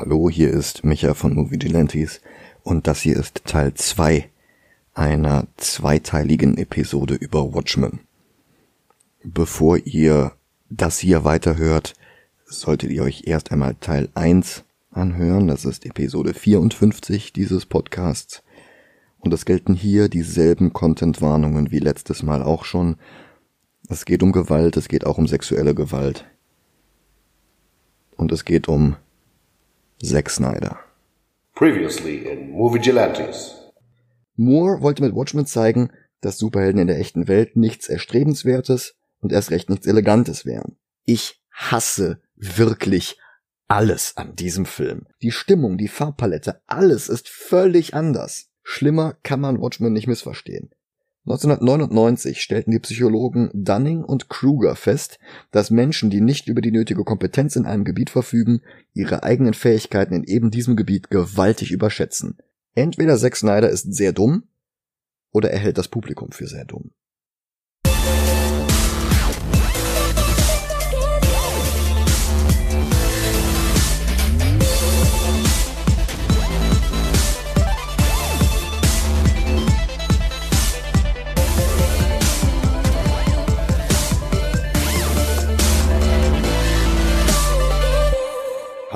Hallo, hier ist Micha von Movie Gelantes und das hier ist Teil 2 einer zweiteiligen Episode über Watchmen. Bevor ihr das hier weiterhört, solltet ihr euch erst einmal Teil 1 anhören, das ist Episode 54 dieses Podcasts. Und es gelten hier dieselben Content-Warnungen wie letztes Mal auch schon. Es geht um Gewalt, es geht auch um sexuelle Gewalt. Und es geht um Zack Snyder. Previously in Movie Gelantes. Moore wollte mit Watchmen zeigen, dass Superhelden in der echten Welt nichts Erstrebenswertes und erst recht nichts Elegantes wären. Ich hasse wirklich alles an diesem Film. Die Stimmung, die Farbpalette, alles ist völlig anders. Schlimmer kann man Watchmen nicht missverstehen. 1999 stellten die Psychologen Dunning und Kruger fest, dass Menschen, die nicht über die nötige Kompetenz in einem Gebiet verfügen, ihre eigenen Fähigkeiten in eben diesem Gebiet gewaltig überschätzen. Entweder Zack Snyder ist sehr dumm, oder er hält das Publikum für sehr dumm.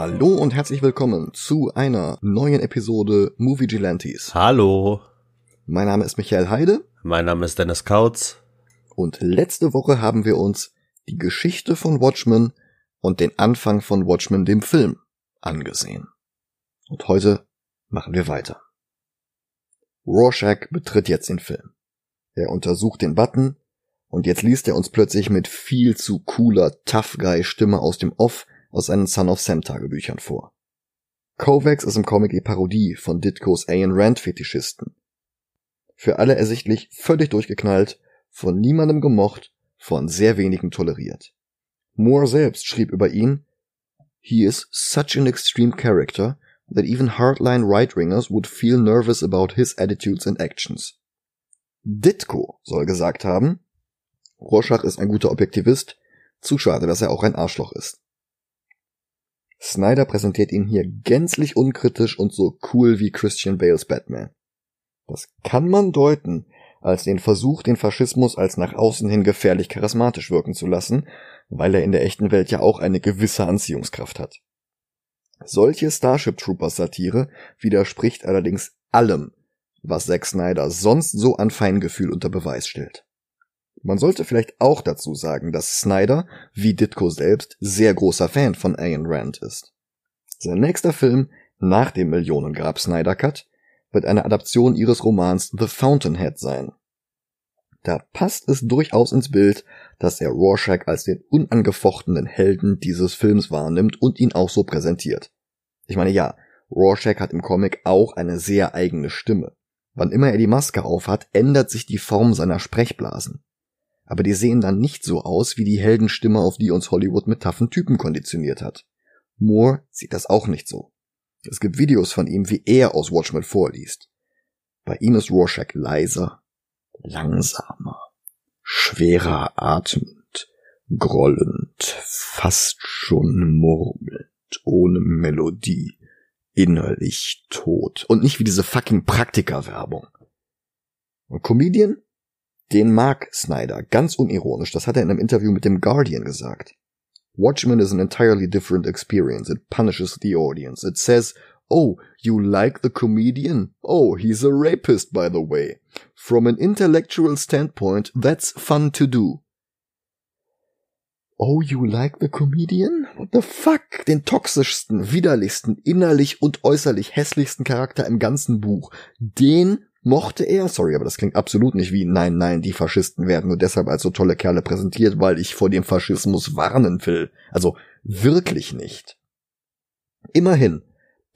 Hallo und herzlich willkommen zu einer neuen Episode Movie Gelantes. Hallo, Mein Name ist Michael Heide mein Name ist Dennis Kautz. und letzte Woche haben wir uns die Geschichte von Watchmen und den Anfang von Watchmen dem Film angesehen. Und heute machen wir weiter. Rorschach betritt jetzt den Film. Er untersucht den Button und jetzt liest er uns plötzlich mit viel zu cooler Tough Guy Stimme aus dem Off aus seinen Son of Sam Tagebüchern vor. Kovacs ist im Comic die Parodie von Ditkos Ayn Rand Fetischisten. Für alle ersichtlich völlig durchgeknallt, von niemandem gemocht, von sehr wenigen toleriert. Moore selbst schrieb über ihn, He is such an extreme character that even hardline right-wingers would feel nervous about his attitudes and actions. Ditko soll gesagt haben, Rorschach ist ein guter Objektivist, zu schade, dass er auch ein Arschloch ist. Snyder präsentiert ihn hier gänzlich unkritisch und so cool wie Christian Bales Batman. Das kann man deuten als den Versuch, den Faschismus als nach außen hin gefährlich charismatisch wirken zu lassen, weil er in der echten Welt ja auch eine gewisse Anziehungskraft hat. Solche Starship Troopers Satire widerspricht allerdings allem, was Zack Snyder sonst so an Feingefühl unter Beweis stellt. Man sollte vielleicht auch dazu sagen, dass Snyder, wie Ditko selbst, sehr großer Fan von Ayn Rand ist. Sein nächster Film nach dem Millionengrab Snyder Cut wird eine Adaption ihres Romans The Fountainhead sein. Da passt es durchaus ins Bild, dass er Rorschach als den unangefochtenen Helden dieses Films wahrnimmt und ihn auch so präsentiert. Ich meine, ja, Rorschach hat im Comic auch eine sehr eigene Stimme. Wann immer er die Maske aufhat, ändert sich die Form seiner Sprechblasen aber die sehen dann nicht so aus wie die Heldenstimme, auf die uns Hollywood mit taffen Typen konditioniert hat. Moore sieht das auch nicht so. Es gibt Videos von ihm, wie er aus Watchmen vorliest. Bei ihm ist Rorschach leiser, langsamer, schwerer atmend, grollend, fast schon murmelnd, ohne Melodie, innerlich tot und nicht wie diese fucking Praktika-Werbung. Und Comedian? Den mag Snyder, ganz unironisch, das hat er in einem Interview mit dem Guardian gesagt. Watchmen is an entirely different experience. It punishes the audience. It says, Oh, you like the comedian? Oh, he's a rapist, by the way. From an intellectual standpoint, that's fun to do. Oh, you like the comedian? What the fuck? Den toxischsten, widerlichsten, innerlich und äußerlich hässlichsten Charakter im ganzen Buch. Den mochte er, sorry, aber das klingt absolut nicht wie nein, nein, die Faschisten werden nur deshalb als so tolle Kerle präsentiert, weil ich vor dem Faschismus warnen will. Also wirklich nicht. Immerhin,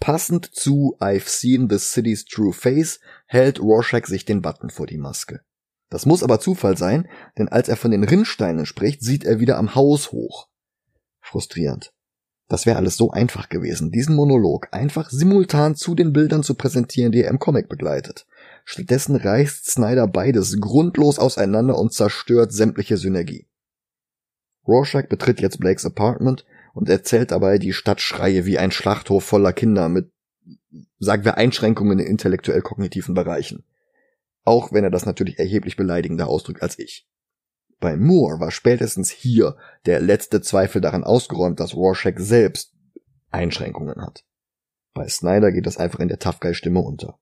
passend zu I've seen the city's true face, hält Rorschach sich den Button vor die Maske. Das muss aber Zufall sein, denn als er von den Rinnsteinen spricht, sieht er wieder am Haus hoch. Frustrierend. Das wäre alles so einfach gewesen, diesen Monolog einfach simultan zu den Bildern zu präsentieren, die er im Comic begleitet. Stattdessen reißt Snyder beides grundlos auseinander und zerstört sämtliche Synergie. Rorschach betritt jetzt Blakes Apartment und erzählt dabei die Stadtschreie wie ein Schlachthof voller Kinder mit, sagen wir, Einschränkungen in intellektuell-kognitiven Bereichen. Auch wenn er das natürlich erheblich beleidigender ausdrückt als ich. Bei Moore war spätestens hier der letzte Zweifel daran ausgeräumt, dass Rorschach selbst Einschränkungen hat. Bei Snyder geht das einfach in der Tough Guy Stimme unter.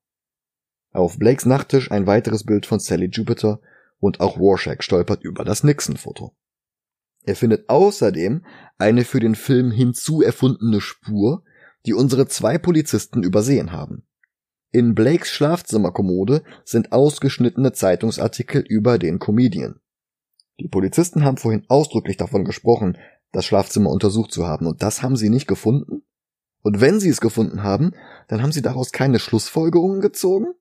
Auf Blakes Nachttisch ein weiteres Bild von Sally Jupiter und auch Rorschach stolpert über das Nixon-Foto. Er findet außerdem eine für den Film hinzuerfundene Spur, die unsere zwei Polizisten übersehen haben. In Blakes Schlafzimmerkommode sind ausgeschnittene Zeitungsartikel über den Comedian. Die Polizisten haben vorhin ausdrücklich davon gesprochen, das Schlafzimmer untersucht zu haben, und das haben sie nicht gefunden? Und wenn sie es gefunden haben, dann haben sie daraus keine Schlussfolgerungen gezogen?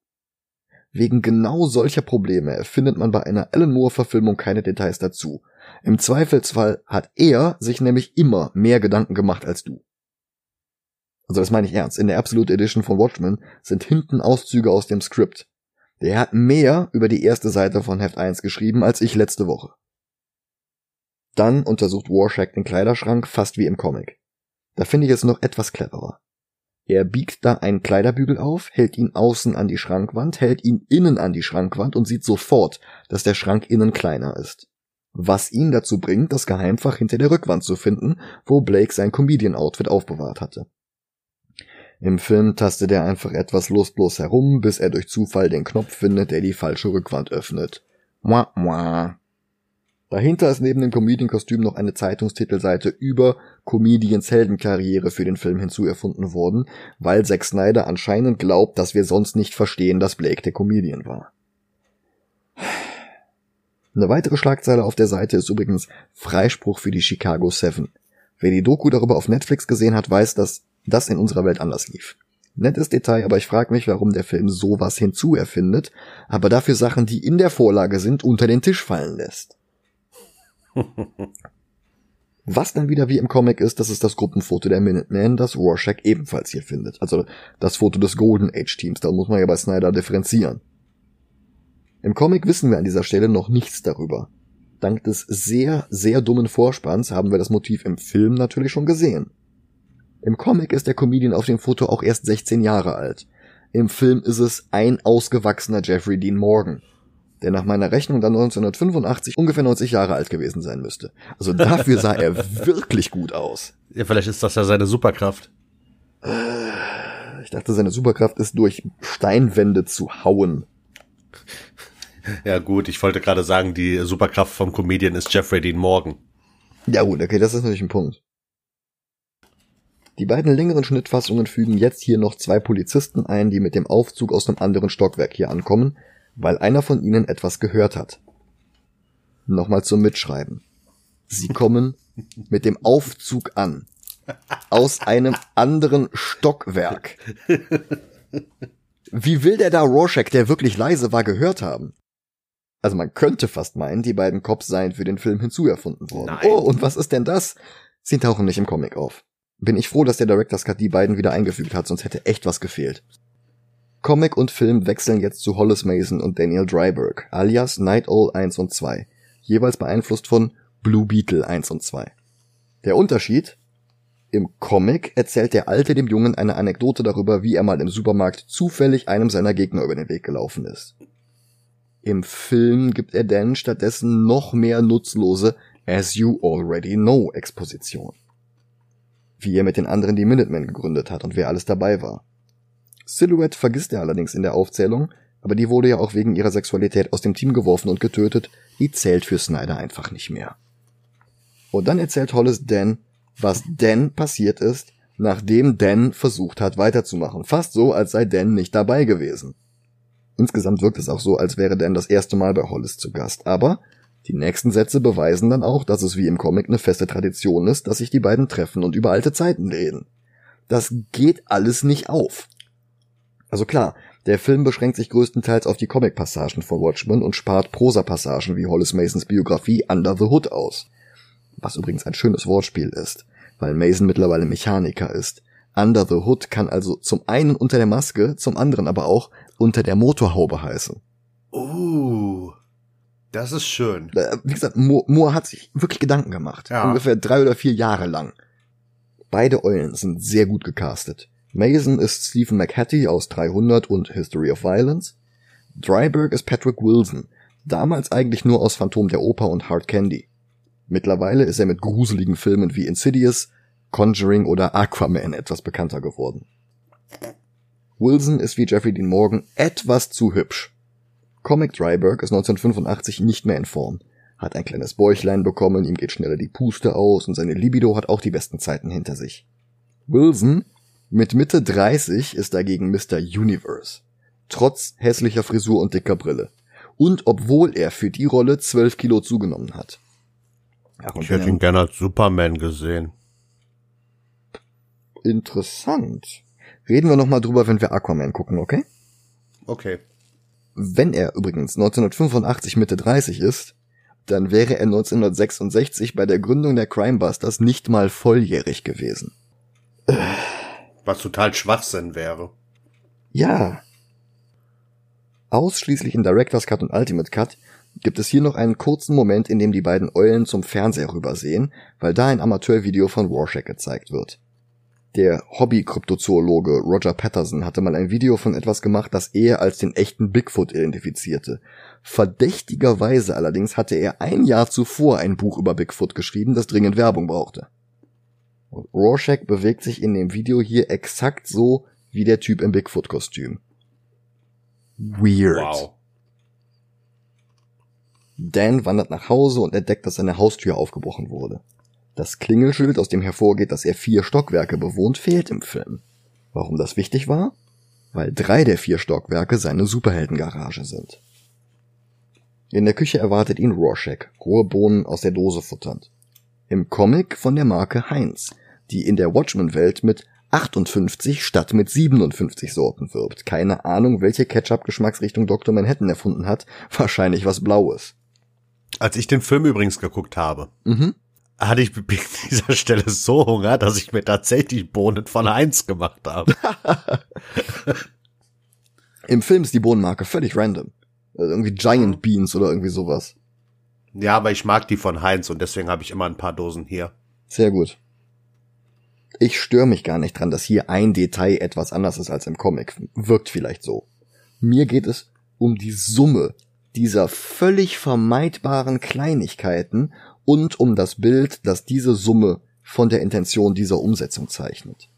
Wegen genau solcher Probleme erfindet man bei einer Alan Moore-Verfilmung keine Details dazu. Im Zweifelsfall hat er sich nämlich immer mehr Gedanken gemacht als du. Also das meine ich ernst. In der Absolute Edition von Watchmen sind hinten Auszüge aus dem Skript. Der hat mehr über die erste Seite von Heft 1 geschrieben als ich letzte Woche. Dann untersucht Warshak den Kleiderschrank fast wie im Comic. Da finde ich es noch etwas cleverer. Er biegt da einen Kleiderbügel auf, hält ihn außen an die Schrankwand, hält ihn innen an die Schrankwand und sieht sofort, dass der Schrank innen kleiner ist. Was ihn dazu bringt, das Geheimfach hinter der Rückwand zu finden, wo Blake sein Comedian-Outfit aufbewahrt hatte. Im Film tastet er einfach etwas lustlos herum, bis er durch Zufall den Knopf findet, der die falsche Rückwand öffnet. Mua, mua. Dahinter ist neben dem Comedian-Kostüm noch eine Zeitungstitelseite über Comedians Heldenkarriere für den Film hinzuerfunden worden, weil Zack Snyder anscheinend glaubt, dass wir sonst nicht verstehen, dass Blake der Comedian war. Eine weitere Schlagzeile auf der Seite ist übrigens Freispruch für die Chicago Seven. Wer die Doku darüber auf Netflix gesehen hat, weiß, dass das in unserer Welt anders lief. Nettes Detail, aber ich frage mich, warum der Film sowas hinzuerfindet, aber dafür Sachen, die in der Vorlage sind, unter den Tisch fallen lässt. Was dann wieder wie im Comic ist, das ist das Gruppenfoto der Minutemen, das Rorschach ebenfalls hier findet. Also das Foto des Golden Age Teams, da muss man ja bei Snyder differenzieren. Im Comic wissen wir an dieser Stelle noch nichts darüber. Dank des sehr, sehr dummen Vorspanns haben wir das Motiv im Film natürlich schon gesehen. Im Comic ist der Comedian auf dem Foto auch erst 16 Jahre alt. Im Film ist es ein ausgewachsener Jeffrey Dean Morgan der nach meiner Rechnung dann 1985 ungefähr 90 Jahre alt gewesen sein müsste. Also dafür sah er wirklich gut aus. Ja, vielleicht ist das ja seine Superkraft. Ich dachte, seine Superkraft ist durch Steinwände zu hauen. Ja gut, ich wollte gerade sagen, die Superkraft vom Comedian ist Jeffrey Dean Morgan. Ja gut, okay, das ist natürlich ein Punkt. Die beiden längeren Schnittfassungen fügen jetzt hier noch zwei Polizisten ein, die mit dem Aufzug aus einem anderen Stockwerk hier ankommen weil einer von ihnen etwas gehört hat. Nochmal zum Mitschreiben. Sie kommen mit dem Aufzug an. Aus einem anderen Stockwerk. Wie will der da Rorschach, der wirklich leise war, gehört haben? Also man könnte fast meinen, die beiden Cops seien für den Film hinzuerfunden worden. Nein. Oh, und was ist denn das? Sie tauchen nicht im Comic auf. Bin ich froh, dass der Director's Cut die beiden wieder eingefügt hat, sonst hätte echt was gefehlt. Comic und Film wechseln jetzt zu Hollis Mason und Daniel Dryberg, alias Night Owl 1 und 2, jeweils beeinflusst von Blue Beetle 1 und 2. Der Unterschied? Im Comic erzählt der Alte dem Jungen eine Anekdote darüber, wie er mal im Supermarkt zufällig einem seiner Gegner über den Weg gelaufen ist. Im Film gibt er Dan stattdessen noch mehr nutzlose As You Already Know Exposition. Wie er mit den anderen die Minutemen gegründet hat und wer alles dabei war. Silhouette vergisst er allerdings in der Aufzählung, aber die wurde ja auch wegen ihrer Sexualität aus dem Team geworfen und getötet, die zählt für Snyder einfach nicht mehr. Und dann erzählt Hollis Dan, was Dan passiert ist, nachdem Dan versucht hat weiterzumachen. Fast so, als sei Dan nicht dabei gewesen. Insgesamt wirkt es auch so, als wäre Dan das erste Mal bei Hollis zu Gast. Aber die nächsten Sätze beweisen dann auch, dass es wie im Comic eine feste Tradition ist, dass sich die beiden treffen und über alte Zeiten reden. Das geht alles nicht auf. Also klar, der Film beschränkt sich größtenteils auf die Comic-Passagen von Watchmen und spart Prosa-Passagen wie Hollis Masons Biografie Under the Hood aus. Was übrigens ein schönes Wortspiel ist, weil Mason mittlerweile Mechaniker ist. Under the Hood kann also zum einen unter der Maske, zum anderen aber auch unter der Motorhaube heißen. Uh, das ist schön. Äh, wie gesagt, Moore, Moore hat sich wirklich Gedanken gemacht. Ja. Ungefähr drei oder vier Jahre lang. Beide Eulen sind sehr gut gecastet. Mason ist Stephen McHattie aus 300 und History of Violence. Dryberg ist Patrick Wilson, damals eigentlich nur aus Phantom der Oper und Hard Candy. Mittlerweile ist er mit gruseligen Filmen wie Insidious, Conjuring oder Aquaman etwas bekannter geworden. Wilson ist wie Jeffrey Dean Morgan etwas zu hübsch. Comic Dryberg ist 1985 nicht mehr in Form, hat ein kleines Bäuchlein bekommen, ihm geht schneller die Puste aus und seine Libido hat auch die besten Zeiten hinter sich. Wilson mit Mitte 30 ist dagegen Mr. Universe. Trotz hässlicher Frisur und dicker Brille. Und obwohl er für die Rolle 12 Kilo zugenommen hat. Ach, ich hätte ihn gerne als Superman gesehen. Interessant. Reden wir nochmal drüber, wenn wir Aquaman gucken, okay? Okay. Wenn er übrigens 1985 Mitte 30 ist, dann wäre er 1966 bei der Gründung der Crimebusters nicht mal volljährig gewesen. Was total Schwachsinn wäre. Ja. Ausschließlich in Director's Cut und Ultimate Cut gibt es hier noch einen kurzen Moment, in dem die beiden Eulen zum Fernseher rübersehen, weil da ein Amateurvideo von Rorschach gezeigt wird. Der Hobby-Kryptozoologe Roger Patterson hatte mal ein Video von etwas gemacht, das er als den echten Bigfoot identifizierte. Verdächtigerweise allerdings hatte er ein Jahr zuvor ein Buch über Bigfoot geschrieben, das dringend Werbung brauchte. Und Rorschach bewegt sich in dem Video hier exakt so wie der Typ im Bigfoot-Kostüm. Weird. Wow. Dan wandert nach Hause und entdeckt, dass seine Haustür aufgebrochen wurde. Das Klingelschild, aus dem hervorgeht, dass er vier Stockwerke bewohnt, fehlt im Film. Warum das wichtig war? Weil drei der vier Stockwerke seine Superheldengarage sind. In der Küche erwartet ihn Rorschach, rohe Bohnen aus der Dose futternd. Im Comic von der Marke Heinz, die in der Watchmen-Welt mit 58 statt mit 57 Sorten wirbt. Keine Ahnung, welche Ketchup-Geschmacksrichtung Dr. Manhattan erfunden hat. Wahrscheinlich was Blaues. Als ich den Film übrigens geguckt habe, mhm hatte ich an dieser Stelle so Hunger, dass ich mir tatsächlich Bohnen von Heinz gemacht habe. Im Film ist die Bohnenmarke völlig random. Also irgendwie Giant Beans oder irgendwie sowas. Ja, aber ich mag die von Heinz und deswegen habe ich immer ein paar Dosen hier. Sehr gut. Ich störe mich gar nicht dran, dass hier ein Detail etwas anders ist als im Comic. Wirkt vielleicht so. Mir geht es um die Summe dieser völlig vermeidbaren Kleinigkeiten und um das Bild, das diese Summe von der Intention dieser Umsetzung zeichnet.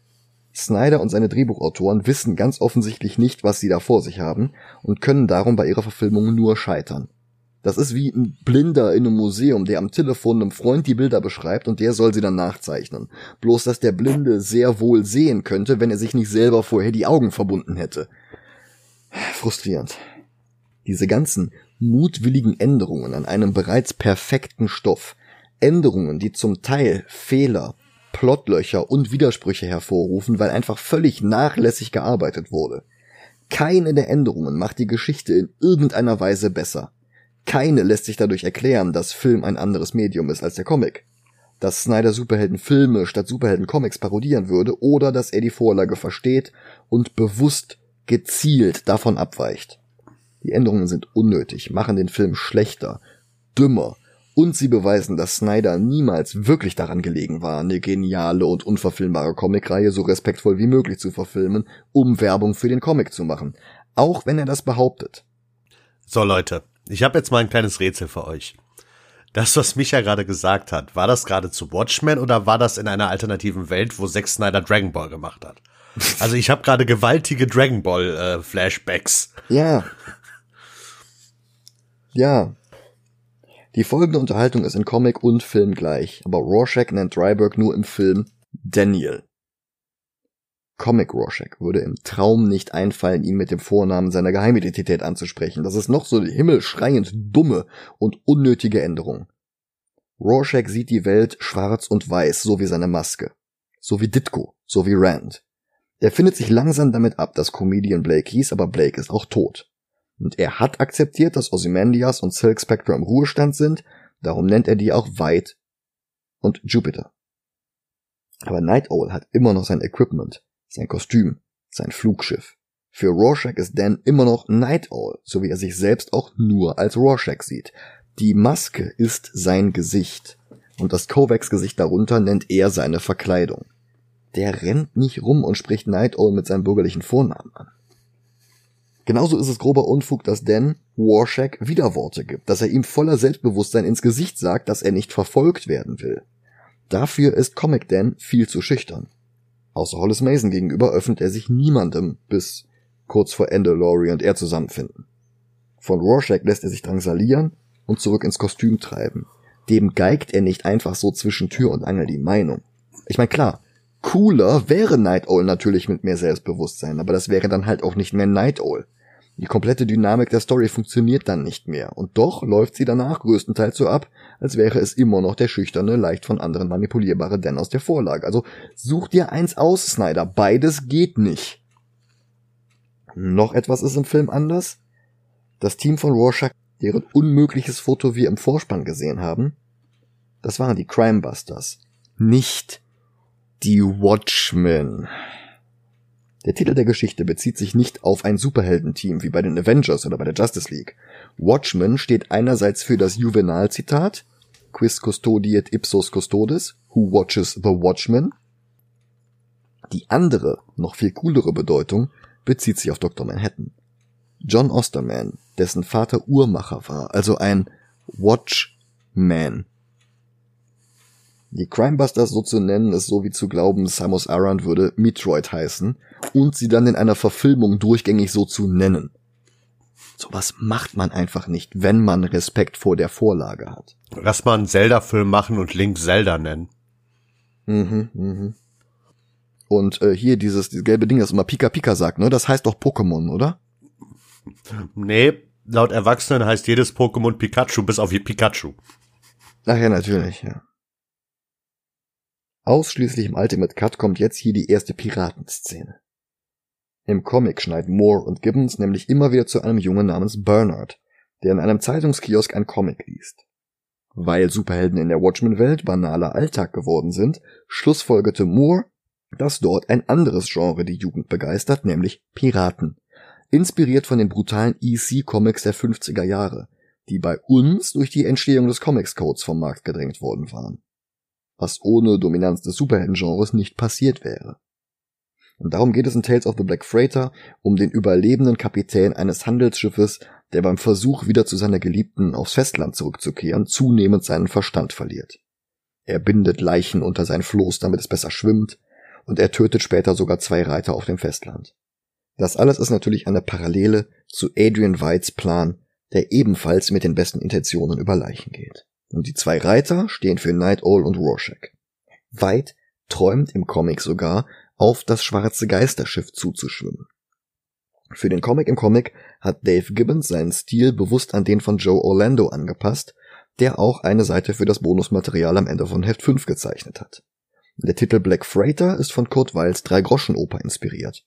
Snyder und seine Drehbuchautoren wissen ganz offensichtlich nicht, was sie da vor sich haben und können darum bei ihrer Verfilmung nur scheitern. Das ist wie ein Blinder in einem Museum, der am Telefon einem Freund die Bilder beschreibt und der soll sie dann nachzeichnen. Bloß, dass der Blinde sehr wohl sehen könnte, wenn er sich nicht selber vorher die Augen verbunden hätte. Frustrierend. Diese ganzen mutwilligen Änderungen an einem bereits perfekten Stoff, Änderungen, die zum Teil Fehler, Plotlöcher und Widersprüche hervorrufen, weil einfach völlig nachlässig gearbeitet wurde. Keine der Änderungen macht die Geschichte in irgendeiner Weise besser. Keine lässt sich dadurch erklären, dass Film ein anderes Medium ist als der Comic. Dass Snyder Superhelden Filme statt Superhelden Comics parodieren würde oder dass er die Vorlage versteht und bewusst gezielt davon abweicht. Die Änderungen sind unnötig, machen den Film schlechter, dümmer und sie beweisen, dass Snyder niemals wirklich daran gelegen war, eine geniale und unverfilmbare Comicreihe so respektvoll wie möglich zu verfilmen, um Werbung für den Comic zu machen. Auch wenn er das behauptet. So Leute, ich habe jetzt mal ein kleines Rätsel für euch. Das, was Micha gerade gesagt hat, war das gerade zu Watchmen oder war das in einer alternativen Welt, wo Zack Snyder Dragon Ball gemacht hat? Also ich habe gerade gewaltige Dragon Ball äh, Flashbacks. Ja, ja. Die folgende Unterhaltung ist in Comic und Film gleich, aber Rorschach nennt Dryberg nur im Film Daniel. Comic Rorschach würde im Traum nicht einfallen, ihn mit dem Vornamen seiner Geheimidentität anzusprechen. Das ist noch so eine himmelschreiend dumme und unnötige Änderung. Rorschach sieht die Welt schwarz und weiß, so wie seine Maske. So wie Ditko, so wie Rand. Er findet sich langsam damit ab, dass Comedian Blake hieß, aber Blake ist auch tot. Und er hat akzeptiert, dass Ozymandias und Silk Spectre im Ruhestand sind, darum nennt er die auch White und Jupiter. Aber Night Owl hat immer noch sein Equipment, sein Kostüm, sein Flugschiff. Für Rorschach ist Dan immer noch Night Owl, so wie er sich selbst auch nur als Rorschach sieht. Die Maske ist sein Gesicht und das Kovacs Gesicht darunter nennt er seine Verkleidung. der rennt nicht rum und spricht Night Owl mit seinem bürgerlichen Vornamen an. Genauso ist es grober Unfug, dass Dan Warshak Widerworte gibt, dass er ihm voller Selbstbewusstsein ins Gesicht sagt, dass er nicht verfolgt werden will. Dafür ist Comic Dan viel zu schüchtern. Außer Hollis Mason gegenüber öffnet er sich niemandem, bis kurz vor Ende Laurie und er zusammenfinden. Von Rorschach lässt er sich drangsalieren und zurück ins Kostüm treiben. Dem geigt er nicht einfach so zwischen Tür und Angel die Meinung. Ich meine, klar, cooler wäre Night Owl natürlich mit mehr Selbstbewusstsein, aber das wäre dann halt auch nicht mehr Night Owl. Die komplette Dynamik der Story funktioniert dann nicht mehr. Und doch läuft sie danach größtenteils so ab, als wäre es immer noch der schüchterne, leicht von anderen manipulierbare Dan aus der Vorlage. Also such dir eins aus, Snyder. Beides geht nicht. Noch etwas ist im Film anders. Das Team von Rorschach, deren unmögliches Foto wir im Vorspann gesehen haben, das waren die Crimebusters. Nicht die Watchmen. Der Titel der Geschichte bezieht sich nicht auf ein Superheldenteam wie bei den Avengers oder bei der Justice League. Watchmen steht einerseits für das Juvenal-Zitat Quis custodiet ipsos custodes, who watches the Watchman. Die andere, noch viel coolere Bedeutung bezieht sich auf Dr. Manhattan. John Osterman, dessen Vater Uhrmacher war, also ein Watchman, die Crimebusters so zu nennen, ist so wie zu glauben, Samus Aran würde Metroid heißen und sie dann in einer Verfilmung durchgängig so zu nennen. Sowas macht man einfach nicht, wenn man Respekt vor der Vorlage hat. Lass mal einen Zelda-Film machen und Link Zelda nennen. Mhm, mhm. Und äh, hier dieses, dieses gelbe Ding, das immer Pika Pika sagt, ne? Das heißt doch Pokémon, oder? Nee, laut Erwachsenen heißt jedes Pokémon Pikachu bis auf Pikachu. Ach ja, natürlich, ja. Ausschließlich im Ultimate Cut kommt jetzt hier die erste Piratenszene. Im Comic schneiden Moore und Gibbons nämlich immer wieder zu einem Jungen namens Bernard, der in einem Zeitungskiosk ein Comic liest. Weil Superhelden in der Watchmen-Welt banaler Alltag geworden sind, schlussfolgerte Moore, dass dort ein anderes Genre die Jugend begeistert, nämlich Piraten. Inspiriert von den brutalen EC-Comics der 50er Jahre, die bei uns durch die Entstehung des Comics-Codes vom Markt gedrängt worden waren was ohne Dominanz des Superhelden-Genres nicht passiert wäre. Und darum geht es in Tales of the Black Freighter um den überlebenden Kapitän eines Handelsschiffes, der beim Versuch, wieder zu seiner Geliebten aufs Festland zurückzukehren, zunehmend seinen Verstand verliert. Er bindet Leichen unter sein Floß, damit es besser schwimmt, und er tötet später sogar zwei Reiter auf dem Festland. Das alles ist natürlich eine Parallele zu Adrian Whites Plan, der ebenfalls mit den besten Intentionen über Leichen geht. Und die zwei Reiter stehen für Night Owl und Rorschach. White träumt im Comic sogar, auf das schwarze Geisterschiff zuzuschwimmen. Für den Comic im Comic hat Dave Gibbons seinen Stil bewusst an den von Joe Orlando angepasst, der auch eine Seite für das Bonusmaterial am Ende von Heft 5 gezeichnet hat. Der Titel Black Freighter ist von Kurt Weils Drei-Groschen-Oper inspiriert.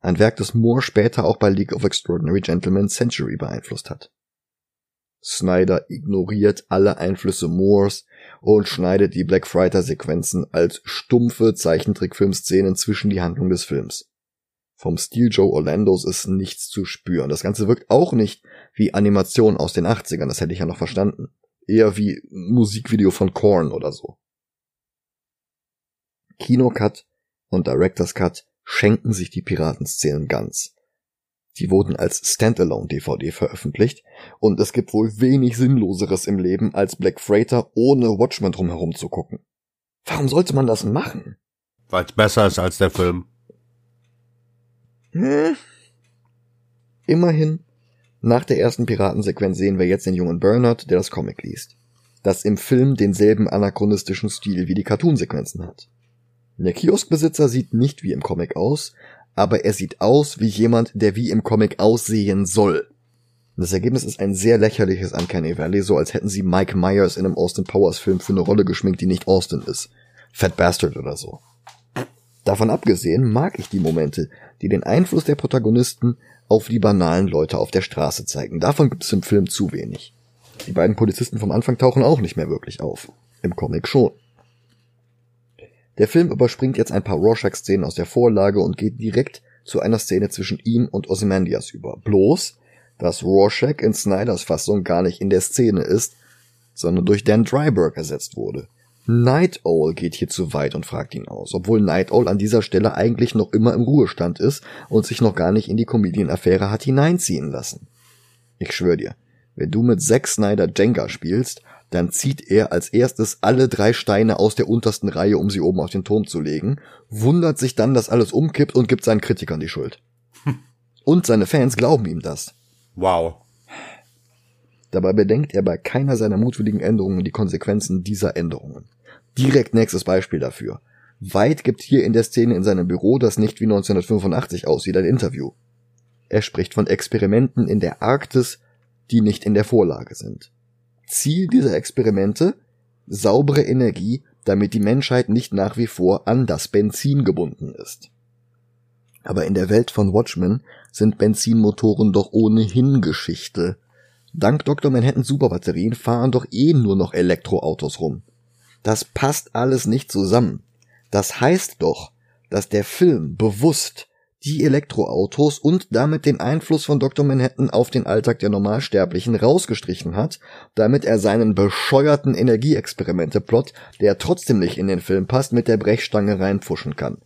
Ein Werk, das Moore später auch bei League of Extraordinary Gentlemen Century beeinflusst hat. Snyder ignoriert alle Einflüsse Moores und schneidet die Black Friday Sequenzen als stumpfe Zeichentrickfilmszenen zwischen die Handlung des Films. Vom Stil Joe Orlandos ist nichts zu spüren. Das Ganze wirkt auch nicht wie Animation aus den 80ern, das hätte ich ja noch verstanden. Eher wie Musikvideo von Korn oder so. Kinocut und Director's Cut schenken sich die Piratenszenen ganz. Die wurden als Standalone-DVD veröffentlicht und es gibt wohl wenig Sinnloseres im Leben, als Black Freighter ohne Watchmen drumherum zu gucken. Warum sollte man das machen? Weil es besser ist als der Film. Hm. Immerhin, nach der ersten Piratensequenz sehen wir jetzt den jungen Bernard, der das Comic liest. Das im Film denselben anachronistischen Stil wie die Cartoonsequenzen hat. Der Kioskbesitzer sieht nicht wie im Comic aus, aber er sieht aus wie jemand, der wie im Comic aussehen soll. Das Ergebnis ist ein sehr lächerliches Uncanny Valley, so als hätten sie Mike Myers in einem Austin Powers Film für eine Rolle geschminkt, die nicht Austin ist. Fat Bastard oder so. Davon abgesehen mag ich die Momente, die den Einfluss der Protagonisten auf die banalen Leute auf der Straße zeigen. Davon gibt es im Film zu wenig. Die beiden Polizisten vom Anfang tauchen auch nicht mehr wirklich auf. Im Comic schon. Der Film überspringt jetzt ein paar Rorschach-Szenen aus der Vorlage und geht direkt zu einer Szene zwischen ihm und Ozymandias über. Bloß, dass Rorschach in Snyders Fassung gar nicht in der Szene ist, sondern durch Dan Dryberg ersetzt wurde. Night Owl geht hier zu weit und fragt ihn aus, obwohl Night Owl an dieser Stelle eigentlich noch immer im Ruhestand ist und sich noch gar nicht in die Comedian-Affäre hat hineinziehen lassen. Ich schwör dir, wenn du mit Zack Snyder Jenga spielst, dann zieht er als erstes alle drei Steine aus der untersten Reihe, um sie oben auf den Turm zu legen, wundert sich dann, dass alles umkippt und gibt seinen Kritikern die Schuld. Und seine Fans glauben ihm das. Wow. Dabei bedenkt er bei keiner seiner mutwilligen Änderungen die Konsequenzen dieser Änderungen. Direkt nächstes Beispiel dafür. White gibt hier in der Szene in seinem Büro, das nicht wie 1985 aussieht, ein Interview. Er spricht von Experimenten in der Arktis, die nicht in der Vorlage sind. Ziel dieser Experimente? Saubere Energie, damit die Menschheit nicht nach wie vor an das Benzin gebunden ist. Aber in der Welt von Watchmen sind Benzinmotoren doch ohnehin Geschichte. Dank Dr. Manhattan Superbatterien fahren doch eh nur noch Elektroautos rum. Das passt alles nicht zusammen. Das heißt doch, dass der Film bewusst die Elektroautos und damit den Einfluss von Dr. Manhattan auf den Alltag der Normalsterblichen rausgestrichen hat, damit er seinen bescheuerten Energieexperimente-Plot, der trotzdem nicht in den Film passt, mit der Brechstange reinpfuschen kann.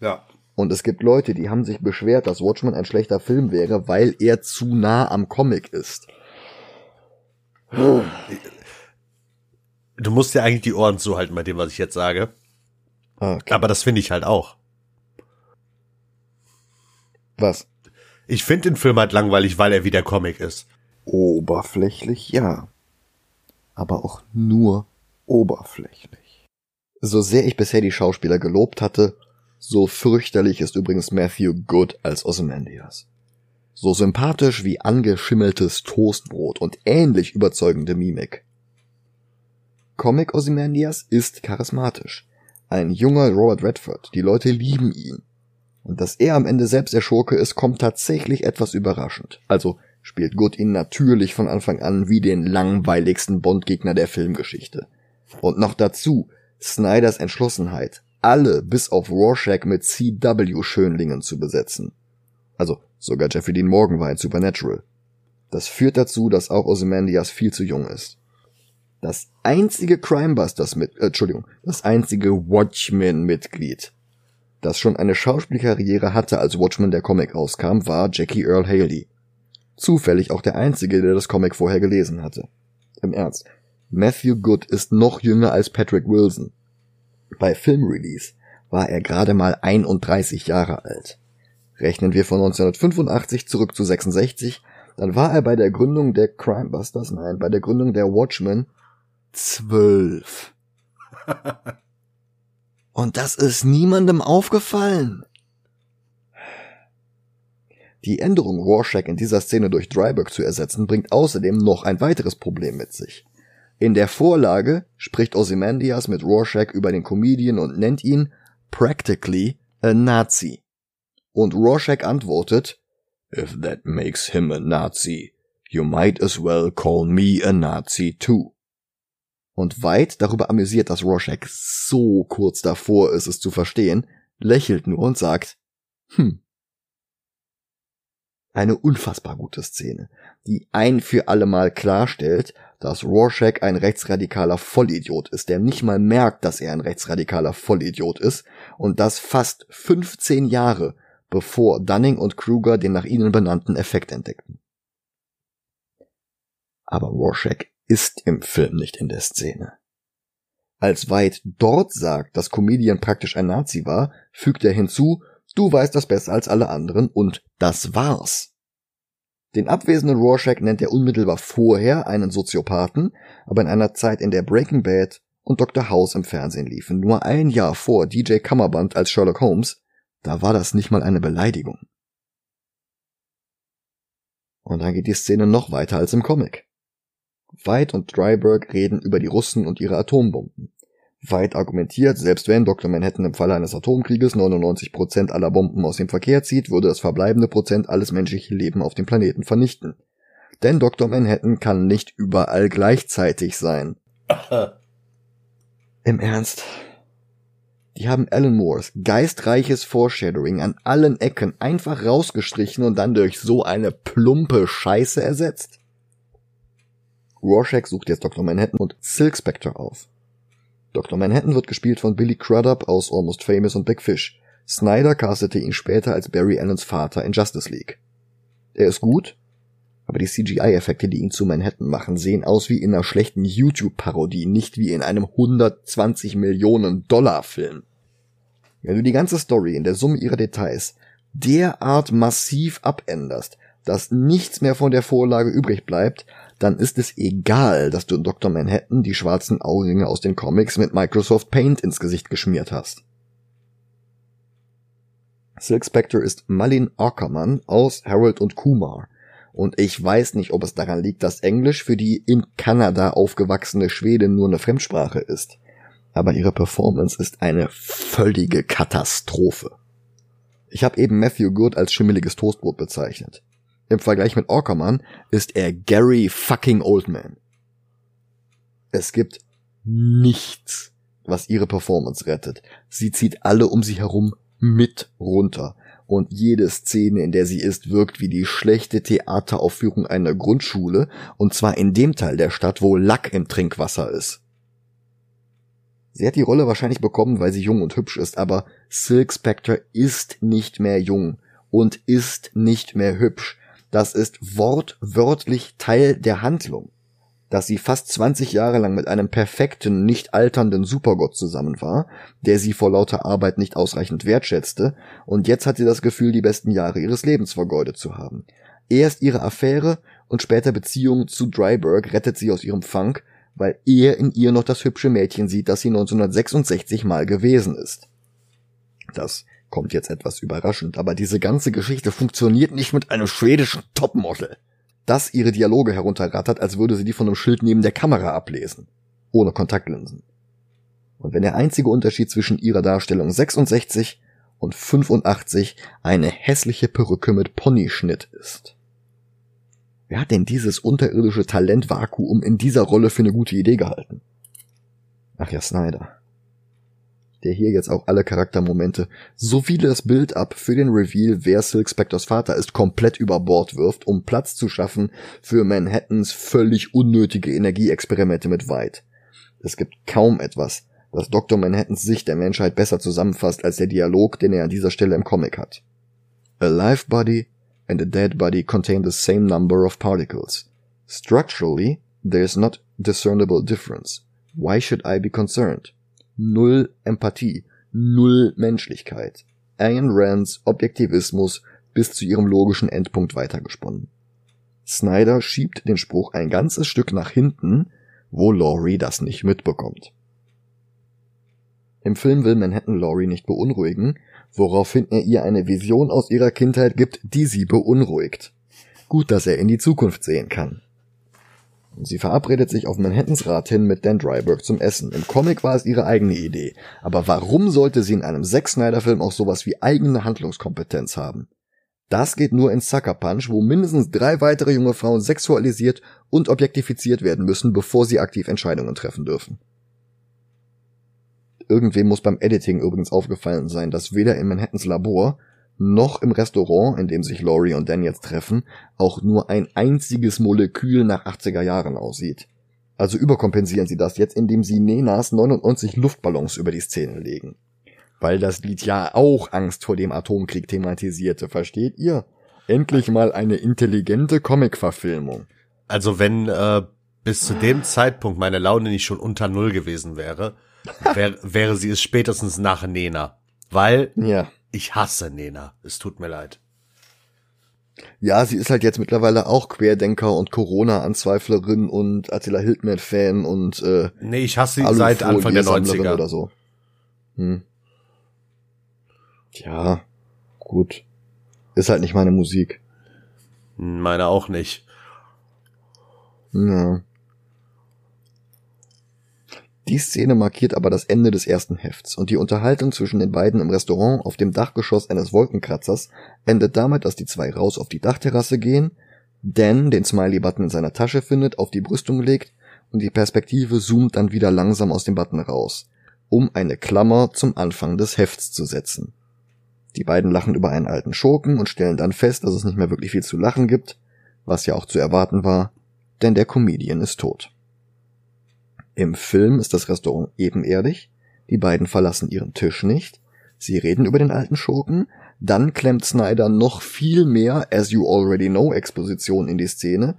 Ja. Und es gibt Leute, die haben sich beschwert, dass Watchmen ein schlechter Film wäre, weil er zu nah am Comic ist. Du musst ja eigentlich die Ohren zuhalten bei dem, was ich jetzt sage. Okay. Aber das finde ich halt auch. Was? Ich finde den Film halt langweilig, weil er wie der Comic ist. Oberflächlich ja. Aber auch nur oberflächlich. So sehr ich bisher die Schauspieler gelobt hatte, so fürchterlich ist übrigens Matthew Good als Ozymandias. So sympathisch wie angeschimmeltes Toastbrot und ähnlich überzeugende Mimik. Comic Ozymandias ist charismatisch. Ein junger Robert Redford, die Leute lieben ihn. Und dass er am Ende selbst der Schurke ist, kommt tatsächlich etwas überraschend. Also spielt Good ihn natürlich von Anfang an wie den langweiligsten Bondgegner der Filmgeschichte. Und noch dazu Snyders Entschlossenheit, alle bis auf Rorschach mit CW-Schönlingen zu besetzen. Also sogar Jeffrey Dean Morgan war in Supernatural. Das führt dazu, dass auch Ozymandias viel zu jung ist. Das einzige Crimebusters mit, äh, Entschuldigung, das einzige Watchmen-Mitglied, das schon eine Schauspielkarriere hatte, als Watchmen der Comic rauskam, war Jackie Earl Haley. Zufällig auch der einzige, der das Comic vorher gelesen hatte. Im Ernst. Matthew Good ist noch jünger als Patrick Wilson. Bei Filmrelease war er gerade mal 31 Jahre alt. Rechnen wir von 1985 zurück zu 66, dann war er bei der Gründung der Crimebusters, nein, bei der Gründung der Watchmen zwölf. Und das ist niemandem aufgefallen. Die Änderung, Rorschach in dieser Szene durch Dryburg zu ersetzen, bringt außerdem noch ein weiteres Problem mit sich. In der Vorlage spricht Ozymandias mit Rorschach über den Comedian und nennt ihn practically a Nazi. Und Rorschach antwortet, If that makes him a Nazi, you might as well call me a Nazi too. Und weit darüber amüsiert, dass Rorschach so kurz davor ist, es zu verstehen, lächelt nur und sagt, hm. Eine unfassbar gute Szene, die ein für allemal klarstellt, dass Rorschach ein rechtsradikaler Vollidiot ist, der nicht mal merkt, dass er ein rechtsradikaler Vollidiot ist und das fast 15 Jahre bevor Dunning und Kruger den nach ihnen benannten Effekt entdeckten. Aber Rorschach ist im Film nicht in der Szene. Als White dort sagt, dass Comedian praktisch ein Nazi war, fügt er hinzu, du weißt das besser als alle anderen und das war's. Den abwesenden Rorschach nennt er unmittelbar vorher einen Soziopathen, aber in einer Zeit, in der Breaking Bad und Dr. House im Fernsehen liefen, nur ein Jahr vor DJ Kammerband als Sherlock Holmes, da war das nicht mal eine Beleidigung. Und dann geht die Szene noch weiter als im Comic. White und Dryburg reden über die Russen und ihre Atombomben. White argumentiert, selbst wenn Dr. Manhattan im Falle eines Atomkrieges 99% aller Bomben aus dem Verkehr zieht, würde das verbleibende Prozent alles menschliche Leben auf dem Planeten vernichten. Denn Dr. Manhattan kann nicht überall gleichzeitig sein. Im Ernst? Die haben Alan Moores geistreiches Foreshadowing an allen Ecken einfach rausgestrichen und dann durch so eine plumpe Scheiße ersetzt? Rorschach sucht jetzt Dr. Manhattan und Silk Spectre auf. Dr. Manhattan wird gespielt von Billy Crudup aus Almost Famous und Big Fish. Snyder castete ihn später als Barry Allens Vater in Justice League. Er ist gut, aber die CGI-Effekte, die ihn zu Manhattan machen, sehen aus wie in einer schlechten YouTube-Parodie, nicht wie in einem 120 Millionen Dollar Film. Wenn du die ganze Story in der Summe ihrer Details derart massiv abänderst, dass nichts mehr von der Vorlage übrig bleibt, dann ist es egal, dass du Dr. Manhattan die schwarzen Augenringe aus den Comics mit Microsoft Paint ins Gesicht geschmiert hast. Silk Spectre ist Malin Ackermann aus Harold und Kumar. Und ich weiß nicht, ob es daran liegt, dass Englisch für die in Kanada aufgewachsene Schwedin nur eine Fremdsprache ist. Aber ihre Performance ist eine völlige Katastrophe. Ich habe eben Matthew Good als schimmeliges Toastbrot bezeichnet. Im Vergleich mit Orkerman ist er Gary fucking Oldman. Es gibt nichts, was ihre Performance rettet. Sie zieht alle um sie herum mit runter. Und jede Szene, in der sie ist, wirkt wie die schlechte Theateraufführung einer Grundschule, und zwar in dem Teil der Stadt, wo Lack im Trinkwasser ist. Sie hat die Rolle wahrscheinlich bekommen, weil sie jung und hübsch ist, aber Silk Spectre ist nicht mehr jung und ist nicht mehr hübsch. Das ist wortwörtlich Teil der Handlung. Dass sie fast 20 Jahre lang mit einem perfekten, nicht alternden Supergott zusammen war, der sie vor lauter Arbeit nicht ausreichend wertschätzte, und jetzt hat sie das Gefühl, die besten Jahre ihres Lebens vergeudet zu haben. Erst ihre Affäre und später Beziehung zu Dryberg rettet sie aus ihrem Funk, weil er in ihr noch das hübsche Mädchen sieht, das sie 1966 mal gewesen ist. Das Kommt jetzt etwas überraschend, aber diese ganze Geschichte funktioniert nicht mit einem schwedischen Topmodel, das ihre Dialoge herunterrattert, als würde sie die von einem Schild neben der Kamera ablesen. Ohne Kontaktlinsen. Und wenn der einzige Unterschied zwischen ihrer Darstellung 66 und 85 eine hässliche Perücke mit Ponyschnitt ist. Wer hat denn dieses unterirdische Talentvakuum in dieser Rolle für eine gute Idee gehalten? Ach ja, Snyder der hier jetzt auch alle Charaktermomente sowie das Bild-up für den Reveal, wer Silk Spectors Vater ist, komplett über Bord wirft, um Platz zu schaffen für Manhattans völlig unnötige Energieexperimente mit White. Es gibt kaum etwas, das Dr. Manhattans Sicht der Menschheit besser zusammenfasst als der Dialog, den er an dieser Stelle im Comic hat. A live body and a dead body contain the same number of particles. Structurally, there is not discernible difference. Why should I be concerned? Null Empathie, null Menschlichkeit. Ayn Rands Objektivismus bis zu ihrem logischen Endpunkt weitergesponnen. Snyder schiebt den Spruch ein ganzes Stück nach hinten, wo Laurie das nicht mitbekommt. Im Film will Manhattan Laurie nicht beunruhigen, woraufhin er ihr eine Vision aus ihrer Kindheit gibt, die sie beunruhigt. Gut, dass er in die Zukunft sehen kann. Sie verabredet sich auf Manhattans Rat hin mit Dan Dryberg zum Essen. Im Comic war es ihre eigene Idee. Aber warum sollte sie in einem Zack Snyder Film auch sowas wie eigene Handlungskompetenz haben? Das geht nur in Sucker Punch, wo mindestens drei weitere junge Frauen sexualisiert und objektifiziert werden müssen, bevor sie aktiv Entscheidungen treffen dürfen. Irgendwem muss beim Editing übrigens aufgefallen sein, dass weder in Manhattans Labor noch im Restaurant, in dem sich Laurie und Dan jetzt treffen, auch nur ein einziges Molekül nach 80er Jahren aussieht. Also überkompensieren sie das jetzt, indem sie Nenas 99 Luftballons über die Szene legen. Weil das Lied ja auch Angst vor dem Atomkrieg thematisierte, versteht ihr? Endlich mal eine intelligente Comic-Verfilmung. Also wenn äh, bis zu dem Zeitpunkt meine Laune nicht schon unter Null gewesen wäre, wär, wäre sie es spätestens nach Nena. Weil ja ich hasse Nena. Es tut mir leid. Ja, sie ist halt jetzt mittlerweile auch Querdenker und Corona-Anzweiflerin und Attila Hildmann-Fan und äh, Nee, ich hasse sie seit Anfang der 90er. oder so. Hm. Ja, gut. Ist halt nicht meine Musik. Meine auch nicht. Ja. Die Szene markiert aber das Ende des ersten Hefts und die Unterhaltung zwischen den beiden im Restaurant auf dem Dachgeschoss eines Wolkenkratzers endet damit, dass die zwei raus auf die Dachterrasse gehen, Dan den Smiley-Button in seiner Tasche findet, auf die Brüstung legt und die Perspektive zoomt dann wieder langsam aus dem Button raus, um eine Klammer zum Anfang des Hefts zu setzen. Die beiden lachen über einen alten Schurken und stellen dann fest, dass es nicht mehr wirklich viel zu lachen gibt, was ja auch zu erwarten war, denn der Comedian ist tot. Im Film ist das Restaurant ebenerdig, die beiden verlassen ihren Tisch nicht, sie reden über den alten Schurken, dann klemmt Snyder noch viel mehr As You Already Know Exposition in die Szene,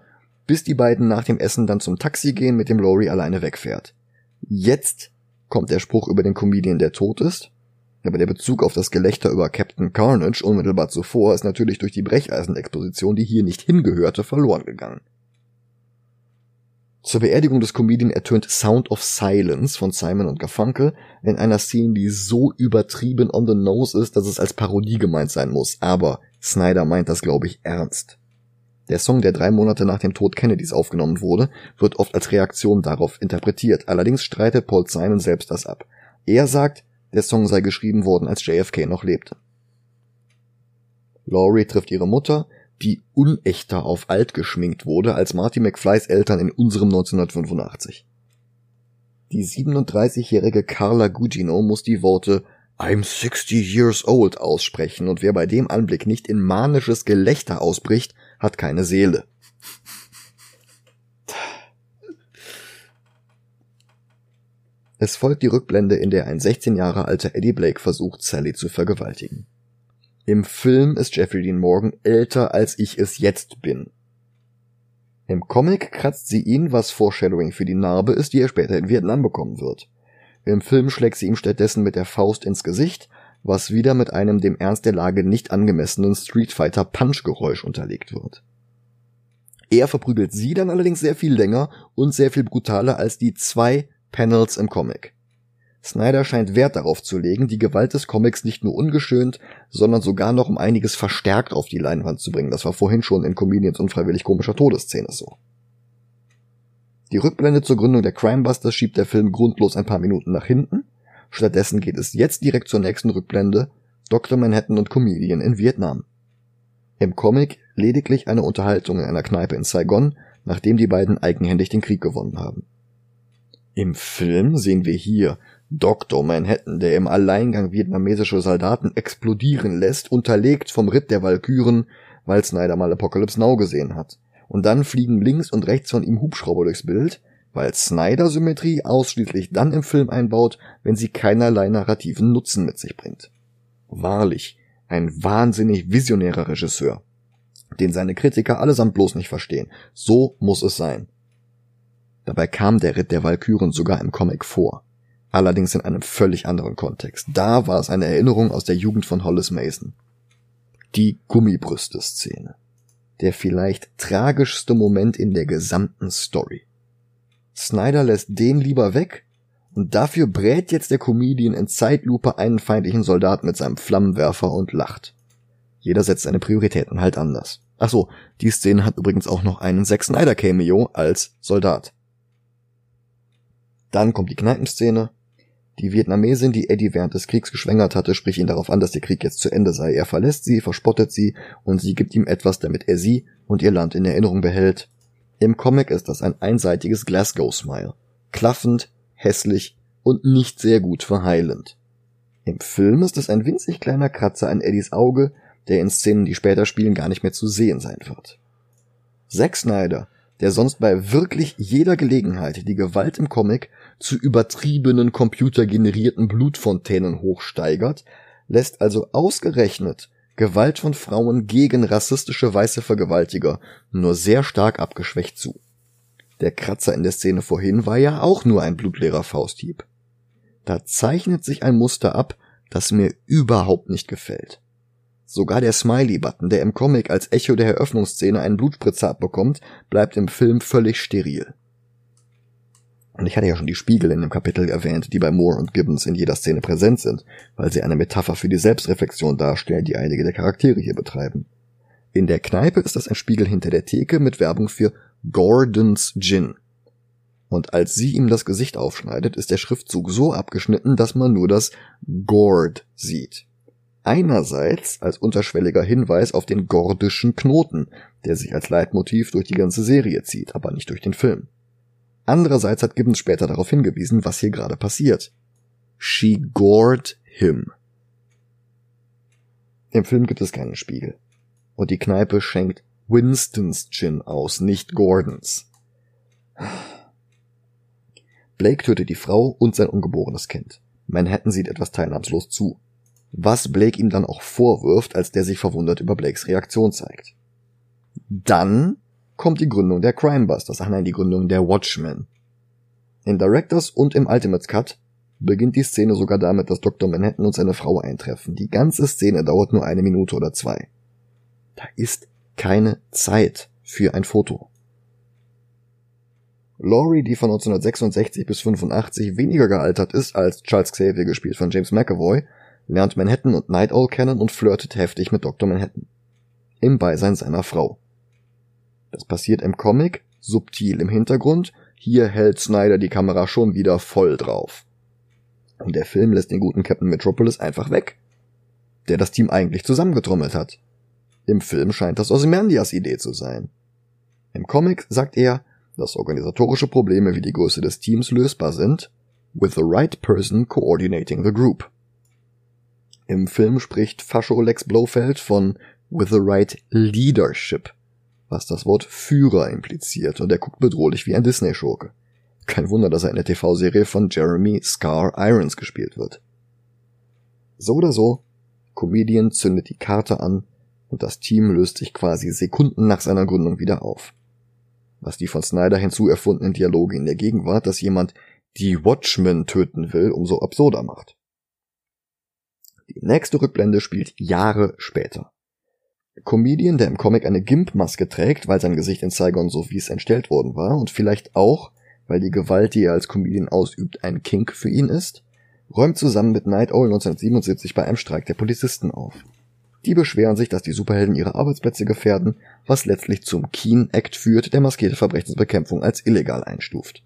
bis die beiden nach dem Essen dann zum Taxi gehen, mit dem Laurie alleine wegfährt. Jetzt kommt der Spruch über den Comedian, der tot ist, aber der Bezug auf das Gelächter über Captain Carnage unmittelbar zuvor ist natürlich durch die Brecheisenexposition, die hier nicht hingehörte, verloren gegangen. Zur Beerdigung des Comedian ertönt Sound of Silence von Simon und Garfunkel in einer Szene, die so übertrieben on the nose ist, dass es als Parodie gemeint sein muss. Aber Snyder meint das, glaube ich, ernst. Der Song, der drei Monate nach dem Tod Kennedys aufgenommen wurde, wird oft als Reaktion darauf interpretiert. Allerdings streitet Paul Simon selbst das ab. Er sagt, der Song sei geschrieben worden, als JFK noch lebte. Laurie trifft ihre Mutter, die unechter auf alt geschminkt wurde als Marty McFlys Eltern in unserem 1985. Die 37-jährige Carla Gugino muss die Worte I'm 60 years old aussprechen und wer bei dem Anblick nicht in manisches Gelächter ausbricht, hat keine Seele. Es folgt die Rückblende, in der ein 16 Jahre alter Eddie Blake versucht, Sally zu vergewaltigen. Im Film ist Jeffrey Dean Morgan älter, als ich es jetzt bin. Im Comic kratzt sie ihn, was Foreshadowing für die Narbe ist, die er später in Vietnam bekommen wird. Im Film schlägt sie ihm stattdessen mit der Faust ins Gesicht, was wieder mit einem dem Ernst der Lage nicht angemessenen Street Fighter Punch Geräusch unterlegt wird. Er verprügelt sie dann allerdings sehr viel länger und sehr viel brutaler als die zwei Panels im Comic. Snyder scheint Wert darauf zu legen, die Gewalt des Comics nicht nur ungeschönt, sondern sogar noch um einiges verstärkt auf die Leinwand zu bringen. Das war vorhin schon in Comedians unfreiwillig komischer Todesszene so. Die Rückblende zur Gründung der Crimebusters schiebt der Film grundlos ein paar Minuten nach hinten. Stattdessen geht es jetzt direkt zur nächsten Rückblende, Dr. Manhattan und Comedian in Vietnam. Im Comic lediglich eine Unterhaltung in einer Kneipe in Saigon, nachdem die beiden eigenhändig den Krieg gewonnen haben. Im Film sehen wir hier Dr. Manhattan, der im Alleingang vietnamesische Soldaten explodieren lässt, unterlegt vom Ritt der Walküren, weil Snyder mal Apocalypse Now gesehen hat. Und dann fliegen links und rechts von ihm Hubschrauber durchs Bild, weil Snyder Symmetrie ausschließlich dann im Film einbaut, wenn sie keinerlei narrativen Nutzen mit sich bringt. Wahrlich, ein wahnsinnig visionärer Regisseur, den seine Kritiker allesamt bloß nicht verstehen. So muss es sein. Dabei kam der Ritt der Walküren sogar im Comic vor. Allerdings in einem völlig anderen Kontext. Da war es eine Erinnerung aus der Jugend von Hollis Mason. Die Gummibrüste-Szene. Der vielleicht tragischste Moment in der gesamten Story. Snyder lässt den lieber weg und dafür brät jetzt der Comedian in Zeitlupe einen feindlichen Soldat mit seinem Flammenwerfer und lacht. Jeder setzt seine Prioritäten halt anders. Ach so, die Szene hat übrigens auch noch einen Zack Snyder Cameo als Soldat. Dann kommt die Kneipenszene. Die Vietnamesin, die Eddie während des Kriegs geschwängert hatte, spricht ihn darauf an, dass der Krieg jetzt zu Ende sei. Er verlässt sie, verspottet sie und sie gibt ihm etwas, damit er sie und ihr Land in Erinnerung behält. Im Comic ist das ein einseitiges Glasgow-Smile. Klaffend, hässlich und nicht sehr gut verheilend. Im Film ist es ein winzig kleiner Kratzer an Eddies Auge, der in Szenen, die später spielen, gar nicht mehr zu sehen sein wird. Zack Snyder, der sonst bei wirklich jeder Gelegenheit die Gewalt im Comic zu übertriebenen computergenerierten Blutfontänen hochsteigert, lässt also ausgerechnet Gewalt von Frauen gegen rassistische weiße Vergewaltiger nur sehr stark abgeschwächt zu. Der Kratzer in der Szene vorhin war ja auch nur ein blutleerer Fausthieb. Da zeichnet sich ein Muster ab, das mir überhaupt nicht gefällt. Sogar der Smiley-Button, der im Comic als Echo der Eröffnungsszene einen Blutspritzer abbekommt, bleibt im Film völlig steril. Und ich hatte ja schon die Spiegel in dem Kapitel erwähnt, die bei Moore und Gibbons in jeder Szene präsent sind, weil sie eine Metapher für die Selbstreflexion darstellen, die einige der Charaktere hier betreiben. In der Kneipe ist das ein Spiegel hinter der Theke mit Werbung für Gordons Gin. Und als sie ihm das Gesicht aufschneidet, ist der Schriftzug so abgeschnitten, dass man nur das Gord sieht. Einerseits als unterschwelliger Hinweis auf den gordischen Knoten, der sich als Leitmotiv durch die ganze Serie zieht, aber nicht durch den Film. Andererseits hat Gibbons später darauf hingewiesen, was hier gerade passiert. She gored him. Im Film gibt es keinen Spiegel. Und die Kneipe schenkt Winstons Gin aus, nicht Gordons. Blake tötet die Frau und sein ungeborenes Kind. Manhattan sieht etwas teilnahmslos zu. Was Blake ihm dann auch vorwirft, als der sich verwundert über Blakes Reaktion zeigt. Dann kommt die Gründung der Crimebusters, ach nein, die Gründung der Watchmen. In Directors und im Ultimates Cut beginnt die Szene sogar damit, dass Dr. Manhattan und seine Frau eintreffen. Die ganze Szene dauert nur eine Minute oder zwei. Da ist keine Zeit für ein Foto. Laurie, die von 1966 bis 85 weniger gealtert ist als Charles Xavier gespielt von James McAvoy, lernt Manhattan und Night Owl kennen und flirtet heftig mit Dr. Manhattan. Im Beisein seiner Frau. Das passiert im Comic, subtil im Hintergrund, hier hält Snyder die Kamera schon wieder voll drauf. Und der Film lässt den guten Captain Metropolis einfach weg, der das Team eigentlich zusammengetrommelt hat. Im Film scheint das Ozymandias Idee zu sein. Im Comic sagt er, dass organisatorische Probleme wie die Größe des Teams lösbar sind, with the right person coordinating the group. Im Film spricht Fascho Lex Blofeld von with the right leadership, was das Wort Führer impliziert, und er guckt bedrohlich wie ein Disney-Schurke. Kein Wunder, dass er in der TV-Serie von Jeremy Scar Irons gespielt wird. So oder so, Comedian zündet die Karte an und das Team löst sich quasi Sekunden nach seiner Gründung wieder auf. Was die von Snyder hinzu erfundenen Dialoge in der Gegenwart, dass jemand die Watchmen töten will, umso absurder macht. Die nächste Rückblende spielt Jahre später. Comedian, der im Comic eine Gimp-Maske trägt, weil sein Gesicht in Saigon so wie es entstellt worden war und vielleicht auch, weil die Gewalt, die er als Comedian ausübt, ein Kink für ihn ist, räumt zusammen mit Night Owl 1977 bei einem Streik der Polizisten auf. Die beschweren sich, dass die Superhelden ihre Arbeitsplätze gefährden, was letztlich zum Keen Act führt, der maskierte Verbrechensbekämpfung als illegal einstuft.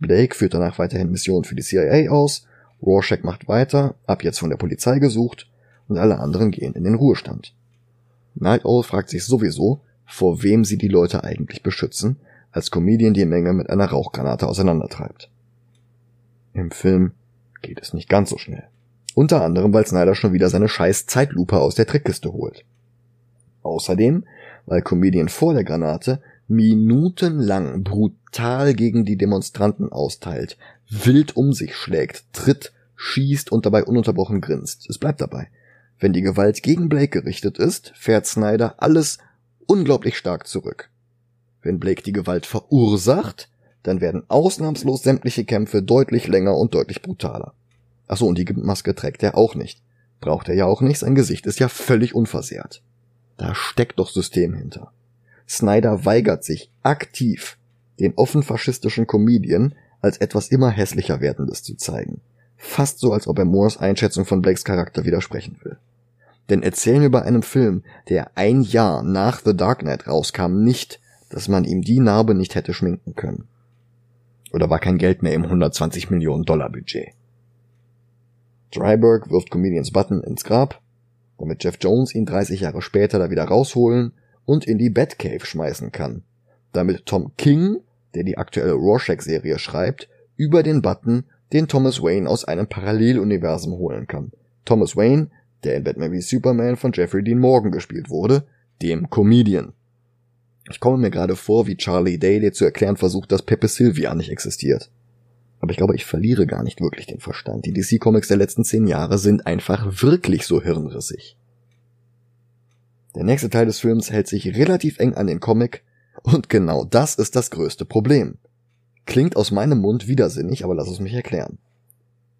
Blake führt danach weiterhin Missionen für die CIA aus, Rorschach macht weiter, ab jetzt von der Polizei gesucht, und alle anderen gehen in den Ruhestand. Night Owl fragt sich sowieso, vor wem sie die Leute eigentlich beschützen, als Comedian die Menge mit einer Rauchgranate auseinandertreibt. Im Film geht es nicht ganz so schnell. Unter anderem, weil Snyder schon wieder seine scheiß Zeitlupe aus der Trickkiste holt. Außerdem, weil Comedian vor der Granate minutenlang brutal gegen die Demonstranten austeilt, wild um sich schlägt, tritt, schießt und dabei ununterbrochen grinst. Es bleibt dabei. Wenn die Gewalt gegen Blake gerichtet ist, fährt Snyder alles unglaublich stark zurück. Wenn Blake die Gewalt verursacht, dann werden ausnahmslos sämtliche Kämpfe deutlich länger und deutlich brutaler. Achso, und die Maske trägt er auch nicht. Braucht er ja auch nicht, sein Gesicht ist ja völlig unversehrt. Da steckt doch System hinter. Snyder weigert sich aktiv, den offen faschistischen Comedian als etwas immer hässlicher werdendes zu zeigen. Fast so, als ob er Moores Einschätzung von Blakes Charakter widersprechen will. Denn erzählen wir bei einem Film, der ein Jahr nach The Dark Knight rauskam, nicht, dass man ihm die Narbe nicht hätte schminken können. Oder war kein Geld mehr im 120 Millionen Dollar Budget. Dryberg wirft Comedians Button ins Grab, damit Jeff Jones ihn 30 Jahre später da wieder rausholen und in die Batcave schmeißen kann, damit Tom King, der die aktuelle Rorschach-Serie schreibt, über den Button den Thomas Wayne aus einem Paralleluniversum holen kann. Thomas Wayne, der in Batman wie Superman von Jeffrey Dean Morgan gespielt wurde, dem Comedian. Ich komme mir gerade vor, wie Charlie Day dir zu erklären versucht, dass Pepe Sylvia nicht existiert. Aber ich glaube, ich verliere gar nicht wirklich den Verstand. Die DC-Comics der letzten zehn Jahre sind einfach wirklich so hirnrissig. Der nächste Teil des Films hält sich relativ eng an den Comic und genau das ist das größte Problem. Klingt aus meinem Mund widersinnig, aber lass es mich erklären.